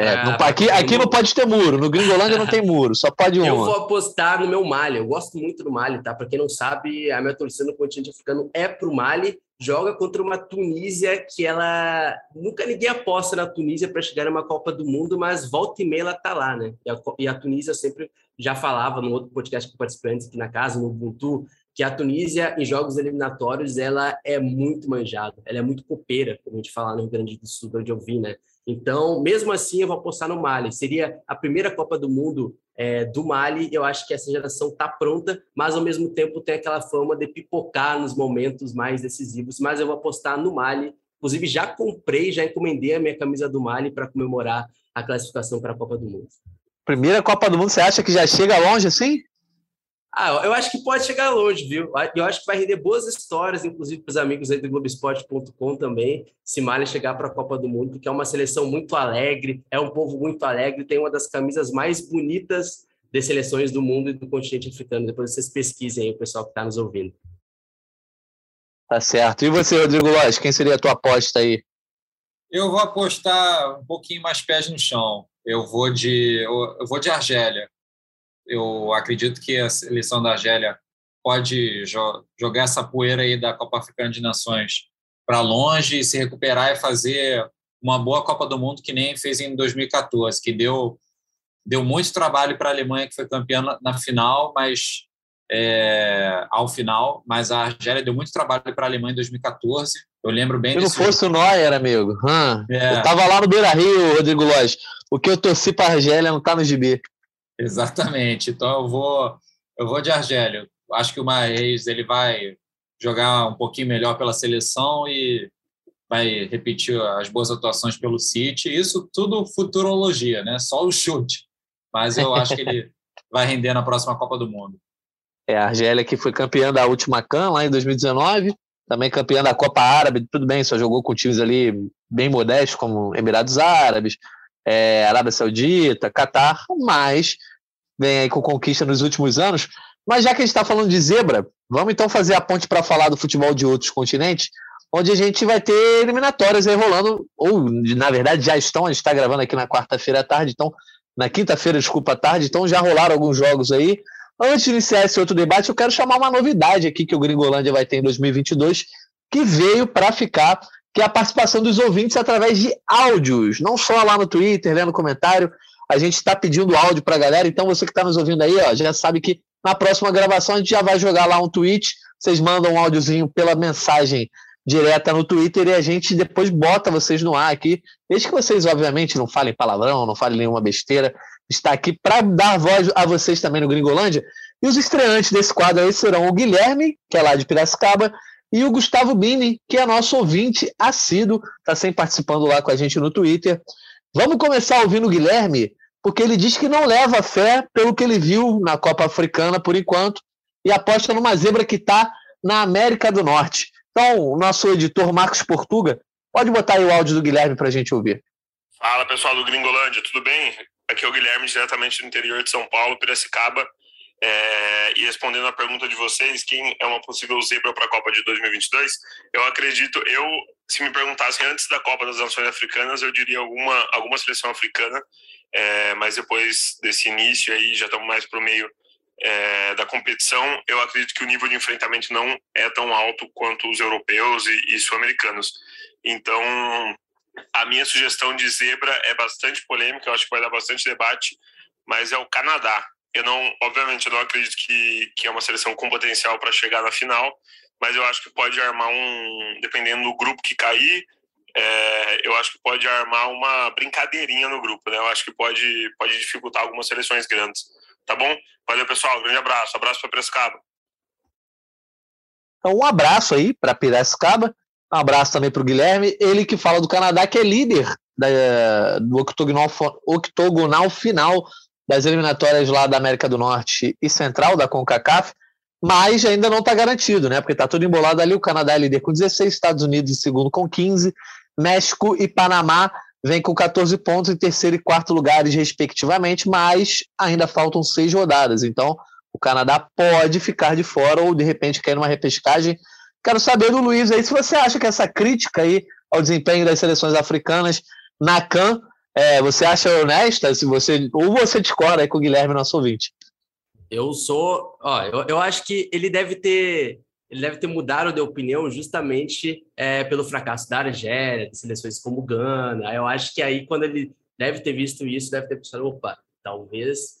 É, ah, aqui, aqui não pode ter muro. No Gringolândia não tem muro, só pode [laughs] uma. Eu vou apostar no meu Mali. Eu gosto muito do Mali, tá? Para quem não sabe, a minha torcida no continente africano é pro Mali. Joga contra uma Tunísia que ela nunca ninguém aposta na Tunísia para chegar numa Copa do Mundo, mas volta e meia ela tá lá, né? E a, e a Tunísia sempre já falava no outro podcast que participantes aqui na casa, no Ubuntu, que a Tunísia, em jogos eliminatórios, ela é muito manjada, ela é muito copeira, como a gente fala no Rio Grande do Sul, onde eu vi, né? Então, mesmo assim, eu vou apostar no Mali. Seria a primeira Copa do Mundo é, do Mali. Eu acho que essa geração está pronta, mas ao mesmo tempo tem aquela fama de pipocar nos momentos mais decisivos. Mas eu vou apostar no Mali. Inclusive, já comprei, já encomendei a minha camisa do Mali para comemorar a classificação para a Copa do Mundo. Primeira Copa do Mundo, você acha que já chega longe assim? Ah, eu acho que pode chegar longe, viu? Eu acho que vai render boas histórias, inclusive para os amigos aí do Globoesporte.com também, se Malha chegar para a Copa do Mundo, porque é uma seleção muito alegre, é um povo muito alegre, tem uma das camisas mais bonitas de seleções do mundo e do continente africano. Depois vocês pesquisem aí, o pessoal que está nos ouvindo. Tá certo. E você, Rodrigo Lóis, quem seria a tua aposta aí? Eu vou apostar um pouquinho mais pés no chão. Eu vou de, eu vou de Argélia eu acredito que a seleção da Argélia pode jo jogar essa poeira aí da Copa Africana de Nações para longe e se recuperar e fazer uma boa Copa do Mundo que nem fez em 2014, que deu deu muito trabalho para a Alemanha que foi campeã na, na final, mas é, ao final, mas a Argélia deu muito trabalho para a Alemanha em 2014. Eu lembro bem Se não fosse o Neuer, amigo. Hum, é. Eu tava lá no Beira Rio, Rodrigo Lóis. O que eu torci para a Argélia não tá no gibi. Exatamente. Então eu vou eu vou de Argélio. Acho que o Maes ele vai jogar um pouquinho melhor pela seleção e vai repetir as boas atuações pelo City. Isso tudo futurologia, né? Só o chute. Mas eu acho que ele [laughs] vai render na próxima Copa do Mundo. É, a Argélia que foi campeã da última CAN lá em 2019, também campeã da Copa Árabe, tudo bem, só jogou com times ali bem modestos, como Emirados Árabes, é, Arábia Saudita, Catar, mas vem aí com conquista nos últimos anos. Mas já que a gente está falando de zebra, vamos então fazer a ponte para falar do futebol de outros continentes, onde a gente vai ter eliminatórias aí rolando, ou na verdade já estão, a gente está gravando aqui na quarta-feira à tarde, então, na quinta-feira, desculpa, à tarde, então já rolaram alguns jogos aí. Antes de iniciar esse outro debate, eu quero chamar uma novidade aqui que o Gringolândia vai ter em 2022, que veio para ficar que é a participação dos ouvintes através de áudios, não só lá no Twitter, lendo comentário. A gente está pedindo áudio para a galera, então você que está nos ouvindo aí, ó, já sabe que na próxima gravação a gente já vai jogar lá um tweet. Vocês mandam um áudiozinho pela mensagem direta no Twitter e a gente depois bota vocês no ar aqui. Desde que vocês, obviamente, não falem palavrão, não falem nenhuma besteira, está aqui para dar voz a vocês também no Gringolândia. E os estreantes desse quadro aí serão o Guilherme, que é lá de Piracicaba, e o Gustavo Bini, que é nosso ouvinte assíduo, está sempre participando lá com a gente no Twitter. Vamos começar ouvindo o Guilherme, porque ele diz que não leva fé pelo que ele viu na Copa Africana por enquanto e aposta numa zebra que está na América do Norte. Então, o nosso editor Marcos Portuga, pode botar aí o áudio do Guilherme para a gente ouvir. Fala pessoal do Gringolândia, tudo bem? Aqui é o Guilherme, diretamente do interior de São Paulo, Piracicaba. É, e respondendo a pergunta de vocês, quem é uma possível zebra para a Copa de 2022? Eu acredito, eu, se me perguntassem antes da Copa das Nações Africanas, eu diria alguma, alguma seleção africana, é, mas depois desse início aí, já estamos mais para o meio é, da competição, eu acredito que o nível de enfrentamento não é tão alto quanto os europeus e, e sul-americanos. Então, a minha sugestão de zebra é bastante polêmica, eu acho que vai dar bastante debate, mas é o Canadá. Eu não, obviamente, eu não acredito que, que é uma seleção com potencial para chegar na final, mas eu acho que pode armar um, dependendo do grupo que cair, é, eu acho que pode armar uma brincadeirinha no grupo, né? Eu acho que pode, pode dificultar algumas seleções grandes. Tá bom? Valeu, pessoal. Grande abraço. Abraço para Piracicaba. Então, um abraço aí para Piracicaba. Um abraço também para o Guilherme. Ele que fala do Canadá, que é líder da, do octogonal, octogonal final das eliminatórias lá da América do Norte e Central, da CONCACAF, mas ainda não está garantido, né? Porque está tudo embolado ali. O Canadá é líder com 16, Estados Unidos em segundo com 15, México e Panamá vêm com 14 pontos em terceiro e quarto lugares, respectivamente, mas ainda faltam seis rodadas. Então, o Canadá pode ficar de fora ou de repente cair numa repescagem. Quero saber do Luiz aí se você acha que essa crítica aí ao desempenho das seleções africanas na CAN é, você acha honesta? Se você, ou você discorda aí com o Guilherme, nosso ouvinte? Eu sou. Ó, eu, eu acho que ele deve ter. Ele deve ter mudado de opinião justamente é, pelo fracasso da Argélia, de seleções como Gana. Eu acho que aí, quando ele deve ter visto isso, deve ter pensado: opa, talvez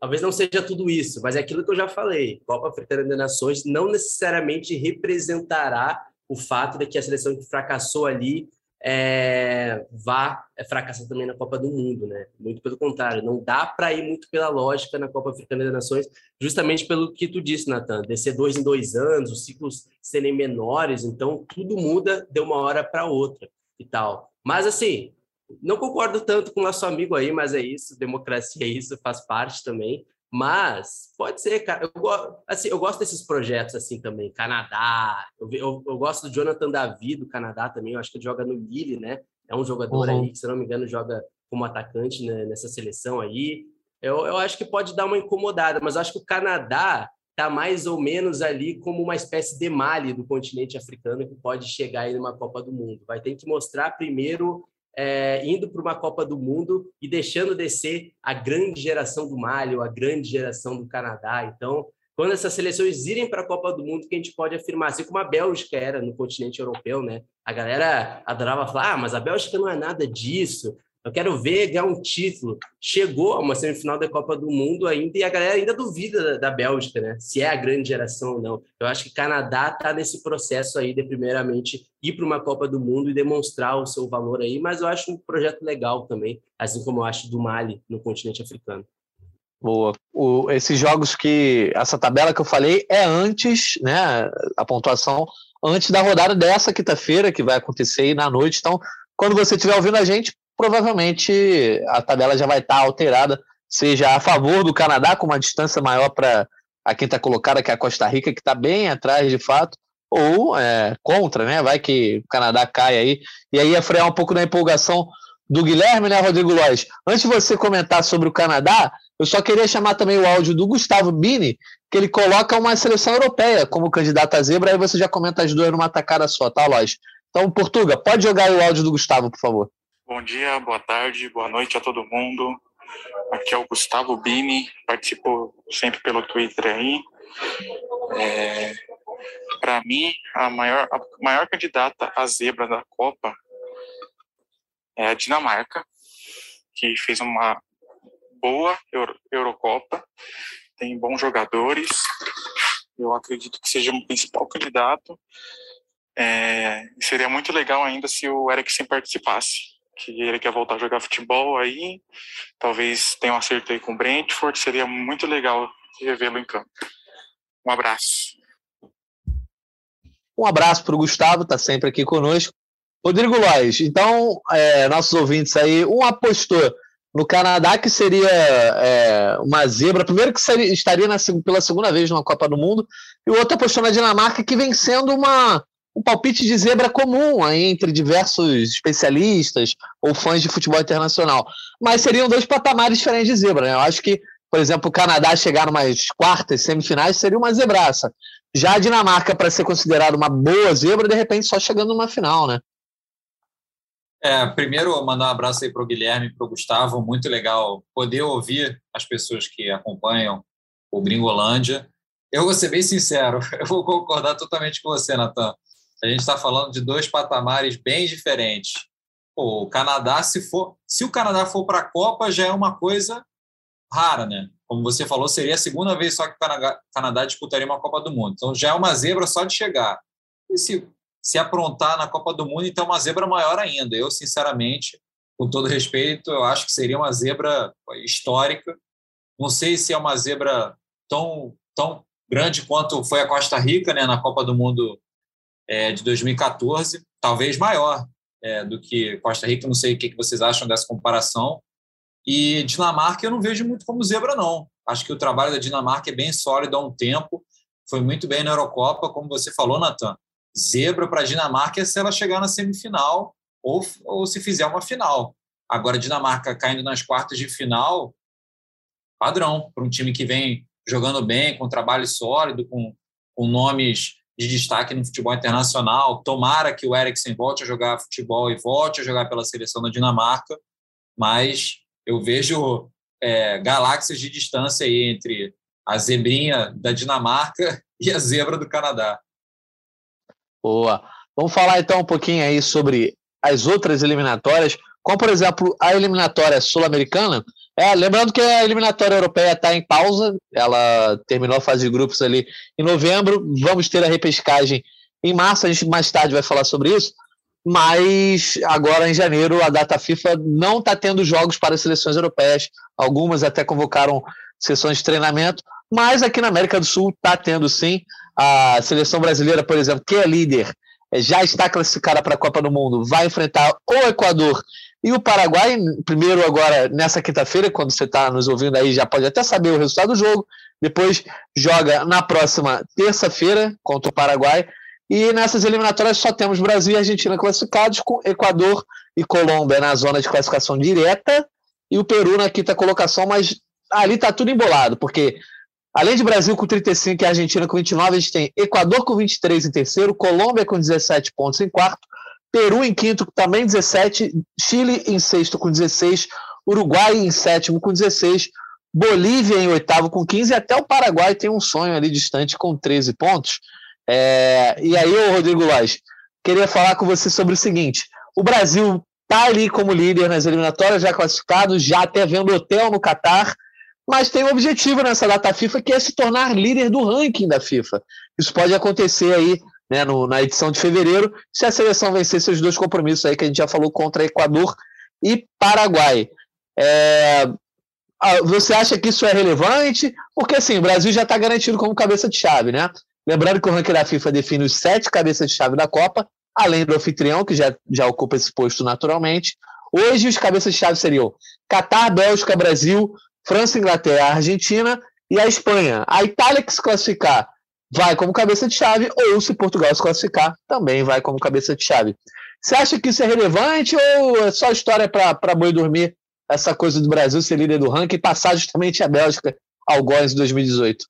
talvez não seja tudo isso, mas é aquilo que eu já falei. Copa Africana de Nações não necessariamente representará o fato de que a seleção que fracassou ali é, vá fracassar também na Copa do Mundo, né? Muito pelo contrário, não dá para ir muito pela lógica na Copa Africana das Nações, justamente pelo que tu disse, Natan, descer dois em dois anos, os ciclos serem menores, então tudo muda de uma hora para outra e tal. Mas assim, não concordo tanto com o nosso amigo aí, mas é isso, democracia é isso, faz parte também. Mas pode ser, cara. Eu, assim, eu gosto desses projetos assim também. Canadá. Eu, eu, eu, gosto do Jonathan Davi do Canadá também. Eu acho que ele joga no Lille, né? É um jogador uhum. aí que, se não me engano, joga como atacante né, nessa seleção aí. Eu, eu acho que pode dar uma incomodada, mas acho que o Canadá está mais ou menos ali como uma espécie de Mali do continente africano que pode chegar aí numa Copa do Mundo. Vai ter que mostrar primeiro é, indo para uma Copa do Mundo e deixando descer a grande geração do Mali, a grande geração do Canadá. Então, quando essas seleções irem para a Copa do Mundo, que a gente pode afirmar, assim como a Bélgica era no continente europeu, né? A galera adorava falar, ah, mas a Bélgica não é nada disso, eu quero ver ganhar um título. Chegou a uma semifinal da Copa do Mundo ainda e a galera ainda duvida da, da Bélgica, né? Se é a grande geração ou não. Eu acho que Canadá está nesse processo aí de, primeiramente, ir para uma Copa do Mundo e demonstrar o seu valor aí, mas eu acho um projeto legal também, assim como eu acho do Mali no continente africano. Boa. O, esses jogos que. Essa tabela que eu falei é antes, né? A pontuação antes da rodada dessa quinta-feira, que vai acontecer aí na noite. Então, quando você estiver ouvindo a gente, provavelmente a tabela já vai estar tá alterada, seja a favor do Canadá, com uma distância maior para a quinta colocada, que é a Costa Rica, que está bem atrás de fato, ou é, contra, né? Vai que o Canadá cai aí. E aí ia frear um pouco da empolgação do Guilherme, né, Rodrigo Lois? Antes de você comentar sobre o Canadá, eu só queria chamar também o áudio do Gustavo Bini, que ele coloca uma seleção europeia como candidato a zebra, aí você já comenta as duas numa tacada só, tá, Lois? Então, Portuga, pode jogar o áudio do Gustavo, por favor. Bom dia, boa tarde, boa noite a todo mundo. Aqui é o Gustavo Bini, participo sempre pelo Twitter aí. É, Para mim, a maior, a maior candidata a zebra da Copa é a Dinamarca, que fez uma boa Euro, Eurocopa, tem bons jogadores. Eu acredito que seja o principal candidato. É, seria muito legal ainda se o Eriksen participasse que ele quer voltar a jogar futebol aí, talvez tenha um acerto aí com o Brentford, seria muito legal revê-lo em campo. Um abraço. Um abraço para o Gustavo, está sempre aqui conosco. Rodrigo Lois, então, é, nossos ouvintes aí, um apostou no Canadá que seria é, uma zebra, primeiro que seria, estaria na, pela segunda vez numa Copa do Mundo, e o outro apostou na Dinamarca que vem sendo uma, um palpite de zebra comum aí, entre diversos especialistas ou fãs de futebol internacional. Mas seriam dois patamares diferentes de zebra. Né? Eu acho que por exemplo, o Canadá chegar umas quartas, semifinais, seria uma zebraça. Já a Dinamarca, para ser considerada uma boa zebra, de repente só chegando numa final, né? É, primeiro, mandar um abraço aí para o Guilherme e para o Gustavo. Muito legal poder ouvir as pessoas que acompanham o Gringolândia. Eu vou ser bem sincero, [laughs] eu vou concordar totalmente com você, Natan. A gente está falando de dois patamares bem diferentes. Pô, o Canadá, se for, se o Canadá for para a Copa, já é uma coisa rara, né? Como você falou, seria a segunda vez só que o Canadá, disputaria uma Copa do Mundo. Então já é uma zebra só de chegar. E se se aprontar na Copa do Mundo, então é uma zebra maior ainda. Eu, sinceramente, com todo respeito, eu acho que seria uma zebra histórica. Não sei se é uma zebra tão, tão grande quanto foi a Costa Rica né, na Copa do Mundo é, de 2014, talvez maior é, do que Costa Rica. Não sei o que vocês acham dessa comparação. E Dinamarca eu não vejo muito como zebra, não. Acho que o trabalho da Dinamarca é bem sólido há um tempo. Foi muito bem na Eurocopa, como você falou, Natan zebra para a Dinamarca é se ela chegar na semifinal ou, ou se fizer uma final. Agora, a Dinamarca caindo nas quartas de final, padrão para um time que vem jogando bem, com trabalho sólido, com, com nomes de destaque no futebol internacional. Tomara que o Eriksen volte a jogar futebol e volte a jogar pela seleção da Dinamarca, mas eu vejo é, galáxias de distância aí entre a zebrinha da Dinamarca [laughs] e a zebra do Canadá. Boa. Vamos falar então um pouquinho aí sobre as outras eliminatórias, como por exemplo a eliminatória sul-americana. É, lembrando que a eliminatória europeia está em pausa, ela terminou a fase de grupos ali em novembro. Vamos ter a repescagem em março, a gente mais tarde vai falar sobre isso. Mas agora em janeiro a data FIFA não está tendo jogos para as seleções europeias. Algumas até convocaram sessões de treinamento, mas aqui na América do Sul está tendo sim. A seleção brasileira, por exemplo, que é líder, já está classificada para a Copa do Mundo, vai enfrentar o Equador e o Paraguai. Primeiro, agora, nessa quinta-feira, quando você está nos ouvindo aí, já pode até saber o resultado do jogo. Depois joga na próxima terça-feira contra o Paraguai. E nessas eliminatórias só temos Brasil e Argentina classificados, com Equador e Colômbia na zona de classificação direta e o Peru na quinta colocação, mas ali está tudo embolado, porque Além de Brasil com 35 e Argentina com 29, a gente tem Equador com 23 em terceiro, Colômbia com 17 pontos em quarto, Peru em quinto também 17, Chile em sexto com 16, Uruguai em sétimo com 16, Bolívia em oitavo com 15 e até o Paraguai tem um sonho ali distante com 13 pontos. É, e aí, Rodrigo Lage, queria falar com você sobre o seguinte: o Brasil está ali como líder nas eliminatórias, já classificado, já até vendo hotel no Catar mas tem um objetivo nessa data FIFA que é se tornar líder do ranking da FIFA. Isso pode acontecer aí né, no, na edição de fevereiro, se a seleção vencer seus dois compromissos aí que a gente já falou contra Equador e Paraguai. É, você acha que isso é relevante? Porque assim, o Brasil já está garantido como cabeça de chave, né? Lembrando que o ranking da FIFA define os sete cabeças de chave da Copa, além do anfitrião, que já, já ocupa esse posto naturalmente. Hoje os cabeças de chave seriam Catar, Bélgica, Brasil, França, Inglaterra, Argentina e a Espanha. A Itália que se classificar vai como cabeça de chave, ou se Portugal se classificar, também vai como cabeça de chave. Você acha que isso é relevante ou é só história para boi dormir essa coisa do Brasil ser líder do ranking e passar justamente a Bélgica ao Góis em 2018?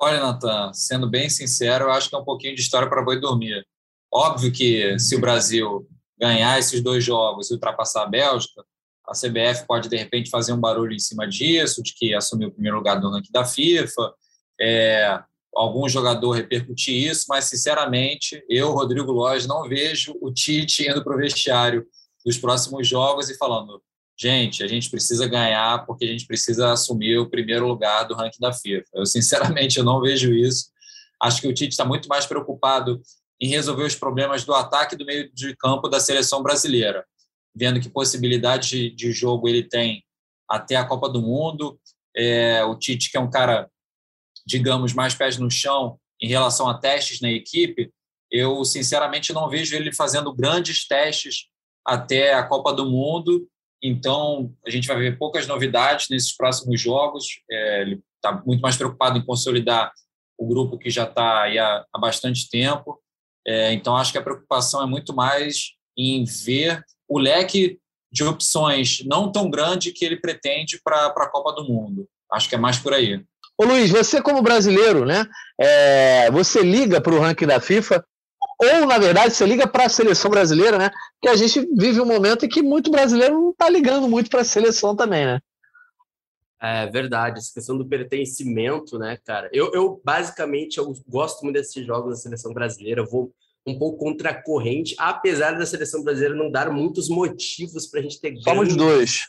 Olha, Natan, sendo bem sincero, eu acho que é um pouquinho de história para boi dormir. Óbvio que se o Brasil ganhar esses dois jogos e ultrapassar a Bélgica, a CBF pode, de repente, fazer um barulho em cima disso, de que assumiu o primeiro lugar do ranking da FIFA, é, algum jogador repercutir isso, mas, sinceramente, eu, Rodrigo Lóis, não vejo o Tite indo para o vestiário dos próximos jogos e falando gente, a gente precisa ganhar porque a gente precisa assumir o primeiro lugar do ranking da FIFA. Eu, sinceramente, eu não vejo isso. Acho que o Tite está muito mais preocupado em resolver os problemas do ataque do meio de campo da seleção brasileira vendo que possibilidade de, de jogo ele tem até a Copa do Mundo. É, o Tite, que é um cara, digamos, mais pés no chão em relação a testes na equipe, eu sinceramente não vejo ele fazendo grandes testes até a Copa do Mundo. Então, a gente vai ver poucas novidades nesses próximos jogos. É, ele está muito mais preocupado em consolidar o grupo que já está aí há, há bastante tempo. É, então, acho que a preocupação é muito mais em ver o leque de opções não tão grande que ele pretende para a Copa do Mundo. Acho que é mais por aí. Ô Luiz, você como brasileiro, né? É, você liga para o ranking da FIFA ou, na verdade, você liga para a seleção brasileira, né? Que a gente vive um momento em que muito brasileiro não está ligando muito para a seleção também, né? É verdade, essa questão do pertencimento, né, cara? Eu, eu basicamente eu gosto muito desses jogos da seleção brasileira, eu vou um pouco contra a corrente, apesar da seleção brasileira não dar muitos motivos para a gente ter Somos dois.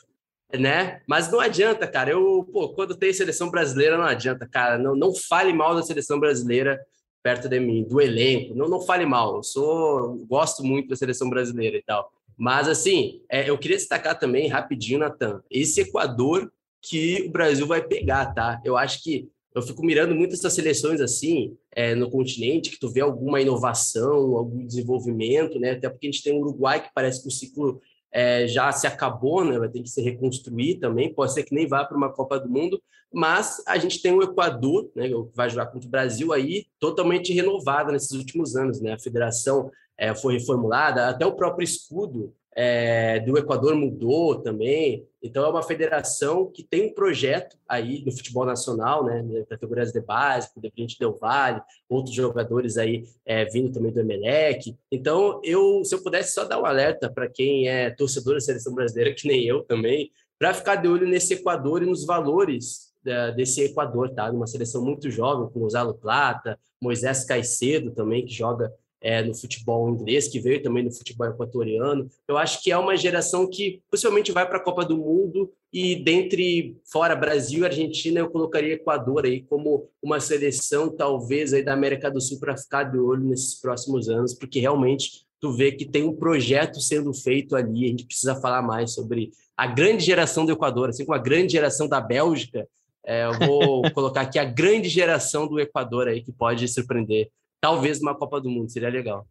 Né? Mas não adianta, cara. Eu, pô, quando tem seleção brasileira, não adianta, cara. Não, não fale mal da seleção brasileira perto de mim, do elenco. Não, não fale mal. Eu sou, gosto muito da seleção brasileira e tal. Mas, assim, é, eu queria destacar também, rapidinho, Natan, esse Equador que o Brasil vai pegar, tá? Eu acho que eu fico mirando muito essas seleções assim é, no continente, que tu vê alguma inovação, algum desenvolvimento, né? Até porque a gente tem o Uruguai que parece que o ciclo é, já se acabou, né? Vai ter que se reconstruir também. Pode ser que nem vá para uma Copa do Mundo, mas a gente tem o Equador, né? Que vai jogar contra o Brasil aí, totalmente renovado nesses últimos anos, né? A federação é, foi reformulada, até o próprio escudo é, do Equador mudou também. Então, é uma federação que tem um projeto aí no futebol nacional, né, categorias de base, o Deprinte Del Valle, outros jogadores aí é, vindo também do Emelec. Então, eu, se eu pudesse só dar um alerta para quem é torcedor da seleção brasileira, [laughs] que nem eu também, para ficar de olho nesse Equador e nos valores é, desse Equador, tá? Uma seleção muito jovem, com Gonzalo Plata, Moisés Caicedo também, que joga é, no futebol inglês, que veio também no futebol equatoriano. Eu acho que é uma geração que possivelmente vai para a Copa do Mundo e dentre fora Brasil e Argentina eu colocaria Equador aí como uma seleção talvez aí da América do Sul para ficar de olho nesses próximos anos, porque realmente tu vê que tem um projeto sendo feito ali, a gente precisa falar mais sobre a grande geração do Equador, assim como a grande geração da Bélgica, é, eu vou [laughs] colocar aqui a grande geração do Equador aí que pode surpreender talvez uma Copa do Mundo, seria legal.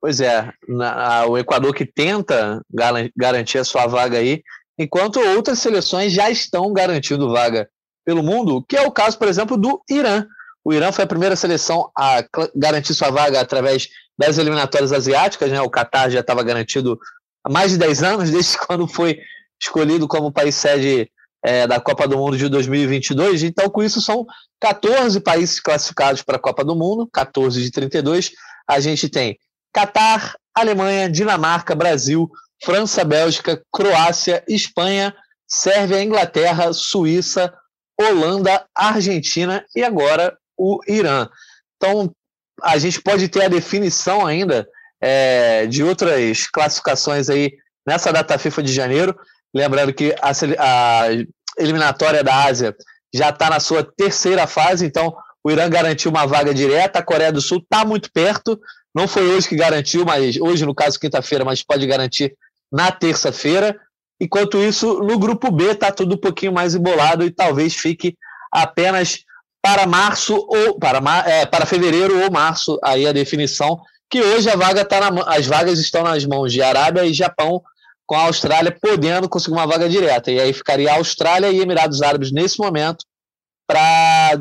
Pois é, na, o Equador que tenta garantir a sua vaga aí, enquanto outras seleções já estão garantindo vaga pelo mundo, que é o caso, por exemplo, do Irã. O Irã foi a primeira seleção a garantir sua vaga através das eliminatórias asiáticas, né? O Catar já estava garantido há mais de 10 anos, [laughs] desde quando foi escolhido como país sede é, da Copa do Mundo de 2022. Então, com isso, são 14 países classificados para a Copa do Mundo, 14 de 32. A gente tem Catar, Alemanha, Dinamarca, Brasil, França, Bélgica, Croácia, Espanha, Sérvia, Inglaterra, Suíça, Holanda, Argentina e agora o Irã. Então, a gente pode ter a definição ainda é, de outras classificações aí nessa data FIFA de janeiro. Lembrando que a, a eliminatória da Ásia já está na sua terceira fase, então o Irã garantiu uma vaga direta, a Coreia do Sul está muito perto, não foi hoje que garantiu, mas hoje, no caso, quinta-feira, mas pode garantir na terça-feira. Enquanto isso, no grupo B está tudo um pouquinho mais embolado e talvez fique apenas para março ou para, é, para fevereiro ou março aí a definição que hoje a vaga tá na, as vagas estão nas mãos de Arábia e Japão com a Austrália podendo conseguir uma vaga direta. E aí ficaria Austrália e Emirados Árabes nesse momento para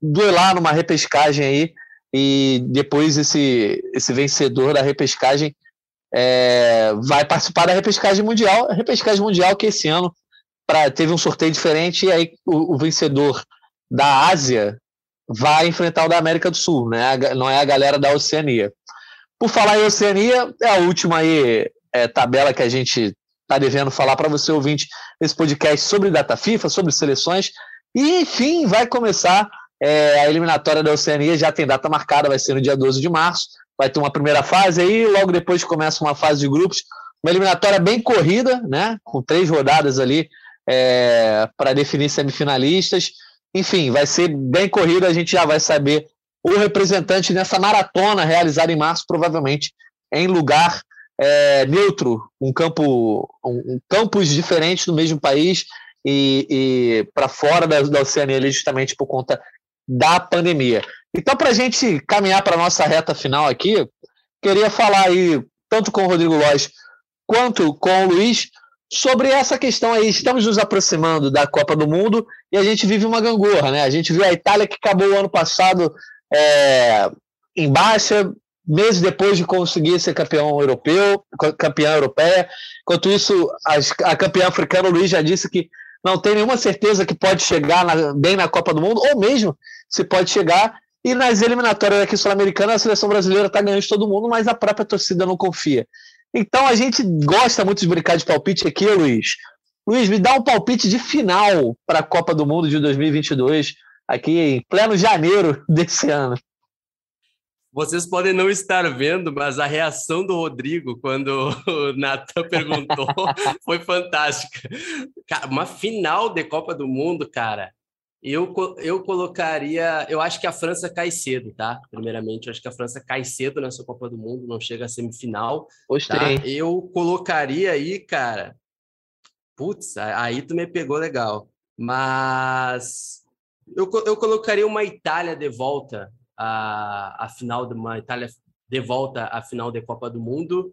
duelar numa repescagem aí e depois esse, esse vencedor da repescagem é, vai participar da repescagem mundial. A repescagem mundial que esse ano pra, teve um sorteio diferente e aí o, o vencedor da Ásia vai enfrentar o da América do Sul, né? não é a galera da Oceania. Por falar em Oceania, é a última aí é, tabela que a gente está devendo falar para você, ouvinte, nesse podcast sobre data FIFA, sobre seleções. E, enfim, vai começar é, a eliminatória da Oceania, já tem data marcada, vai ser no dia 12 de março. Vai ter uma primeira fase aí, logo depois começa uma fase de grupos. Uma eliminatória bem corrida, né? Com três rodadas ali é, para definir semifinalistas. Enfim, vai ser bem corrida, a gente já vai saber o representante nessa maratona realizada em março, provavelmente em lugar é, neutro, um campo, um, um campus diferente no mesmo país e, e para fora da, da Oceania, justamente por conta da pandemia. Então, para a gente caminhar para a nossa reta final aqui, queria falar aí, tanto com o Rodrigo Lois quanto com o Luiz, sobre essa questão aí. Estamos nos aproximando da Copa do Mundo e a gente vive uma gangorra, né? A gente viu a Itália que acabou o ano passado é, em baixa, meses depois de conseguir ser campeão europeu, campeã europeia. Enquanto isso, a, a campeã africana, o Luiz já disse que não tem nenhuma certeza que pode chegar na, bem na Copa do Mundo, ou mesmo se pode chegar. E nas eliminatórias aqui sul-americanas, a seleção brasileira está ganhando de todo mundo, mas a própria torcida não confia. Então a gente gosta muito de brincar de palpite aqui, Luiz. Luiz, me dá um palpite de final para a Copa do Mundo de 2022, aqui em pleno janeiro [laughs] desse ano. Vocês podem não estar vendo, mas a reação do Rodrigo quando [laughs] o Natan perguntou [laughs] foi fantástica. Uma final de Copa do Mundo, cara. Eu, eu colocaria. Eu acho que a França cai cedo, tá? Primeiramente, eu acho que a França cai cedo nessa Copa do Mundo, não chega a semifinal. Tá? Eu colocaria aí, cara. Putz, aí tu me pegou legal. Mas eu, eu colocaria uma Itália de volta à, à final de uma Itália de volta à final da Copa do Mundo.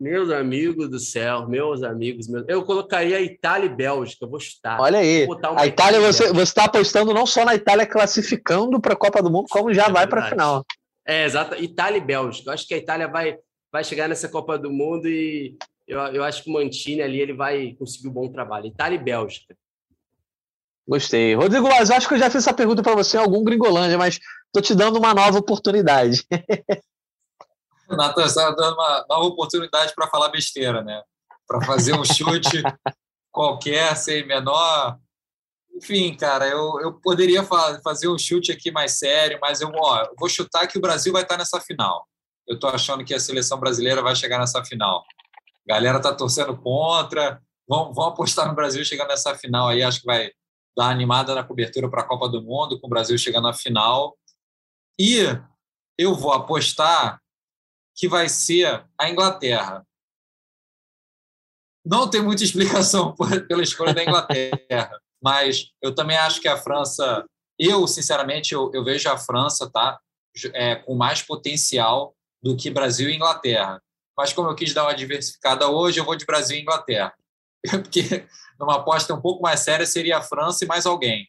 Meus amigos do céu, meus amigos, meus... eu colocaria Itália e Bélgica, vou chutar. Olha aí, a Itália, você está apostando não só na Itália classificando para a Copa do Mundo, como já é vai para a final. É, exato. Itália e Bélgica. Eu acho que a Itália vai, vai chegar nessa Copa do Mundo e eu, eu acho que o Mantini ali ele vai conseguir um bom trabalho. Itália e Bélgica. Gostei. Rodrigo Laz, acho que eu já fiz essa pergunta para você em algum Gringolândia, mas estou te dando uma nova oportunidade. [laughs] Natan, você está dando uma nova oportunidade para falar besteira, né? Para fazer um chute [laughs] qualquer, sem menor. Enfim, cara, eu, eu poderia fazer um chute aqui mais sério, mas eu, ó, eu vou chutar que o Brasil vai estar nessa final. Eu estou achando que a seleção brasileira vai chegar nessa final. A galera está torcendo contra. Vão, vão apostar no Brasil chegando nessa final aí. Acho que vai animada na cobertura para a Copa do Mundo, com o Brasil chegando na final. E eu vou apostar que vai ser a Inglaterra. Não tem muita explicação [laughs] pela escolha da Inglaterra, mas eu também acho que a França, eu sinceramente eu, eu vejo a França tá é, com mais potencial do que Brasil e Inglaterra. Mas como eu quis dar uma diversificada hoje, eu vou de Brasil e Inglaterra, [laughs] porque numa aposta um pouco mais séria seria a França e mais alguém.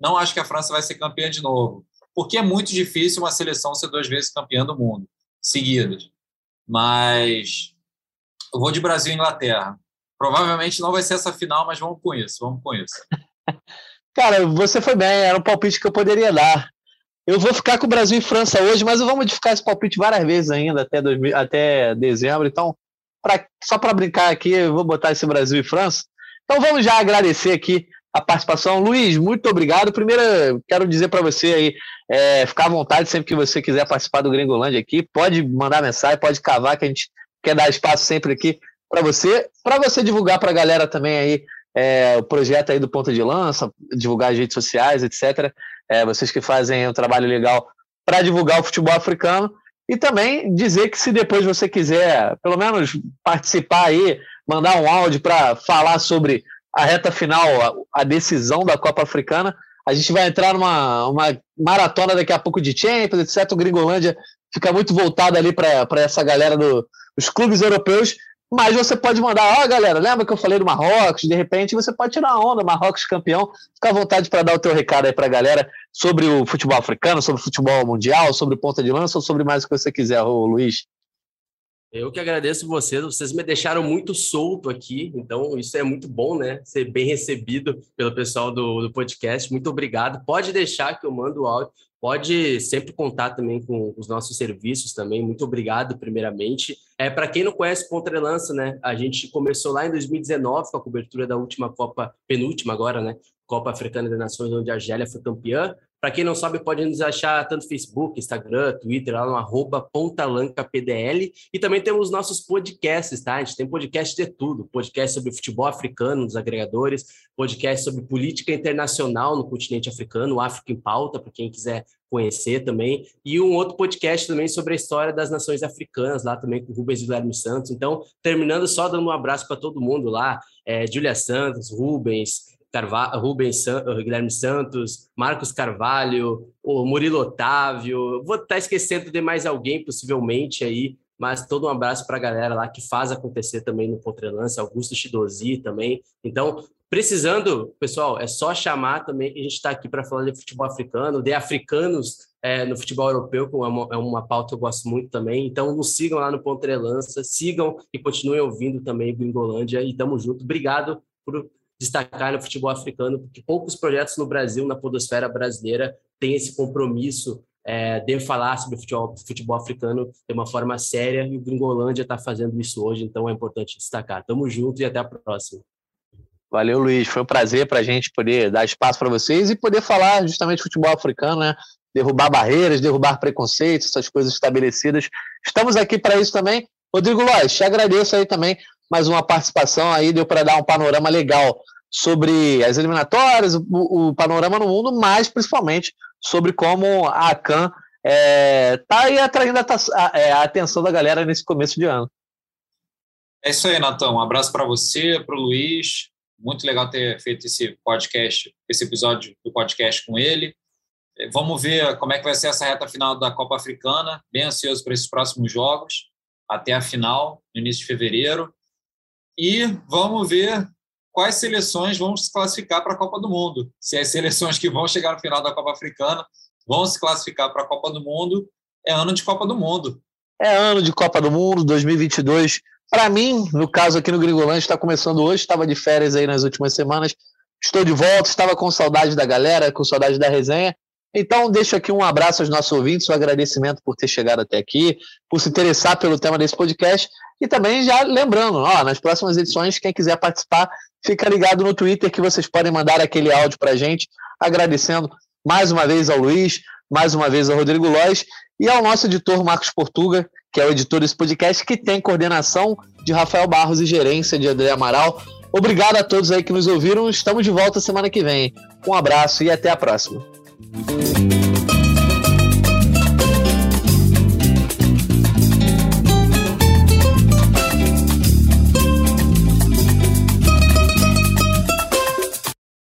Não acho que a França vai ser campeã de novo, porque é muito difícil uma seleção ser duas vezes campeã do mundo seguidas. Mas eu vou de Brasil e Inglaterra. Provavelmente não vai ser essa final, mas vamos com isso, vamos com isso. [laughs] Cara, você foi bem, era um palpite que eu poderia dar. Eu vou ficar com o Brasil e França hoje, mas eu vou modificar esse palpite várias vezes ainda, até, 2000, até dezembro. Então, pra, só para brincar aqui, eu vou botar esse Brasil e França. Então, vamos já agradecer aqui a participação. Luiz, muito obrigado. Primeiro, quero dizer para você aí, é, ficar à vontade sempre que você quiser participar do Gringolândia aqui. Pode mandar mensagem, pode cavar, que a gente quer dar espaço sempre aqui para você. Para você divulgar para a galera também aí é, o projeto aí do Ponta de Lança, divulgar as redes sociais, etc. É, vocês que fazem um trabalho legal para divulgar o futebol africano. E também dizer que se depois você quiser, pelo menos participar aí, mandar um áudio para falar sobre a reta final, a, a decisão da Copa Africana, a gente vai entrar numa uma maratona daqui a pouco de Champions, etc. O Gringolândia fica muito voltado ali para essa galera do, dos clubes europeus. Mas você pode mandar, ó, oh, galera, lembra que eu falei do Marrocos? De repente você pode tirar a onda, Marrocos campeão. Fica à vontade para dar o teu recado aí para a galera sobre o futebol africano, sobre o futebol mundial, sobre ponta de lança ou sobre mais o que você quiser, ô, Luiz. Eu que agradeço vocês, vocês me deixaram muito solto aqui, então isso é muito bom, né? Ser bem recebido pelo pessoal do, do podcast. Muito obrigado. Pode deixar que eu mando o áudio, pode sempre contar também com os nossos serviços também. Muito obrigado, primeiramente. É para quem não conhece Lança, né? A gente começou lá em 2019 com a cobertura da última Copa, penúltima agora, né? Copa Africana das Nações, onde a Argélia foi campeã. Para quem não sabe, pode nos achar tanto Facebook, Instagram, Twitter, lá no arroba pontalancapdl. E também temos nossos podcasts, tá? A gente tem podcast de tudo. Podcast sobre futebol africano nos agregadores, podcast sobre política internacional no continente africano, o África em Pauta, para quem quiser conhecer também. E um outro podcast também sobre a história das nações africanas, lá também com o Rubens Guilherme Santos. Então, terminando só dando um abraço para todo mundo lá, é, Julia Santos, Rubens, Carvalho, Rubens San, Guilherme Santos, Marcos Carvalho, o Murilo Otávio. Vou estar esquecendo de mais alguém, possivelmente, aí, mas todo um abraço para a galera lá que faz acontecer também no Pontrelança, Augusto Chidozi também. Então, precisando, pessoal, é só chamar também a gente está aqui para falar de futebol africano, de africanos é, no futebol europeu, que é uma, é uma pauta que eu gosto muito também. Então, nos sigam lá no Pontrelança, sigam e continuem ouvindo também Gringolândia e tamo junto. Obrigado por destacar no futebol africano, porque poucos projetos no Brasil, na podosfera brasileira, têm esse compromisso é, de falar sobre futebol, futebol africano de uma forma séria e o Gringolândia está fazendo isso hoje, então é importante destacar. Tamo junto e até a próxima. Valeu, Luiz. Foi um prazer para a gente poder dar espaço para vocês e poder falar justamente de futebol africano, né? Derrubar barreiras, derrubar preconceitos, essas coisas estabelecidas. Estamos aqui para isso também. Rodrigo Lois, te agradeço aí também mais uma participação aí, deu para dar um panorama legal sobre as eliminatórias, o, o, panorama no mundo, mas principalmente sobre como a CAN está é, tá atraindo a, a, é, a, atenção da galera nesse começo de ano. É isso aí, Natão. Um abraço para você, para o Luiz. Muito legal ter feito esse podcast, esse episódio do podcast com ele. É, vamos ver como é que vai ser essa reta final da Copa Africana. Bem ansioso para esses próximos jogos, até a final, no início de fevereiro. E vamos ver quais seleções vão se classificar para a Copa do Mundo. Se as seleções que vão chegar no final da Copa Africana vão se classificar para a Copa do Mundo, é ano de Copa do Mundo. É ano de Copa do Mundo 2022. Para mim, no caso aqui no Gringolândia, está começando hoje, estava de férias aí nas últimas semanas. Estou de volta, estava com saudade da galera, com saudade da resenha. Então, deixo aqui um abraço aos nossos ouvintes, um agradecimento por ter chegado até aqui, por se interessar pelo tema desse podcast. E também já lembrando, ó, nas próximas edições, quem quiser participar, fica ligado no Twitter que vocês podem mandar aquele áudio para a gente, agradecendo mais uma vez ao Luiz, mais uma vez ao Rodrigo Lois e ao nosso editor Marcos Portuga, que é o editor desse podcast, que tem coordenação de Rafael Barros e gerência de André Amaral. Obrigado a todos aí que nos ouviram. Estamos de volta semana que vem. Um abraço e até a próxima.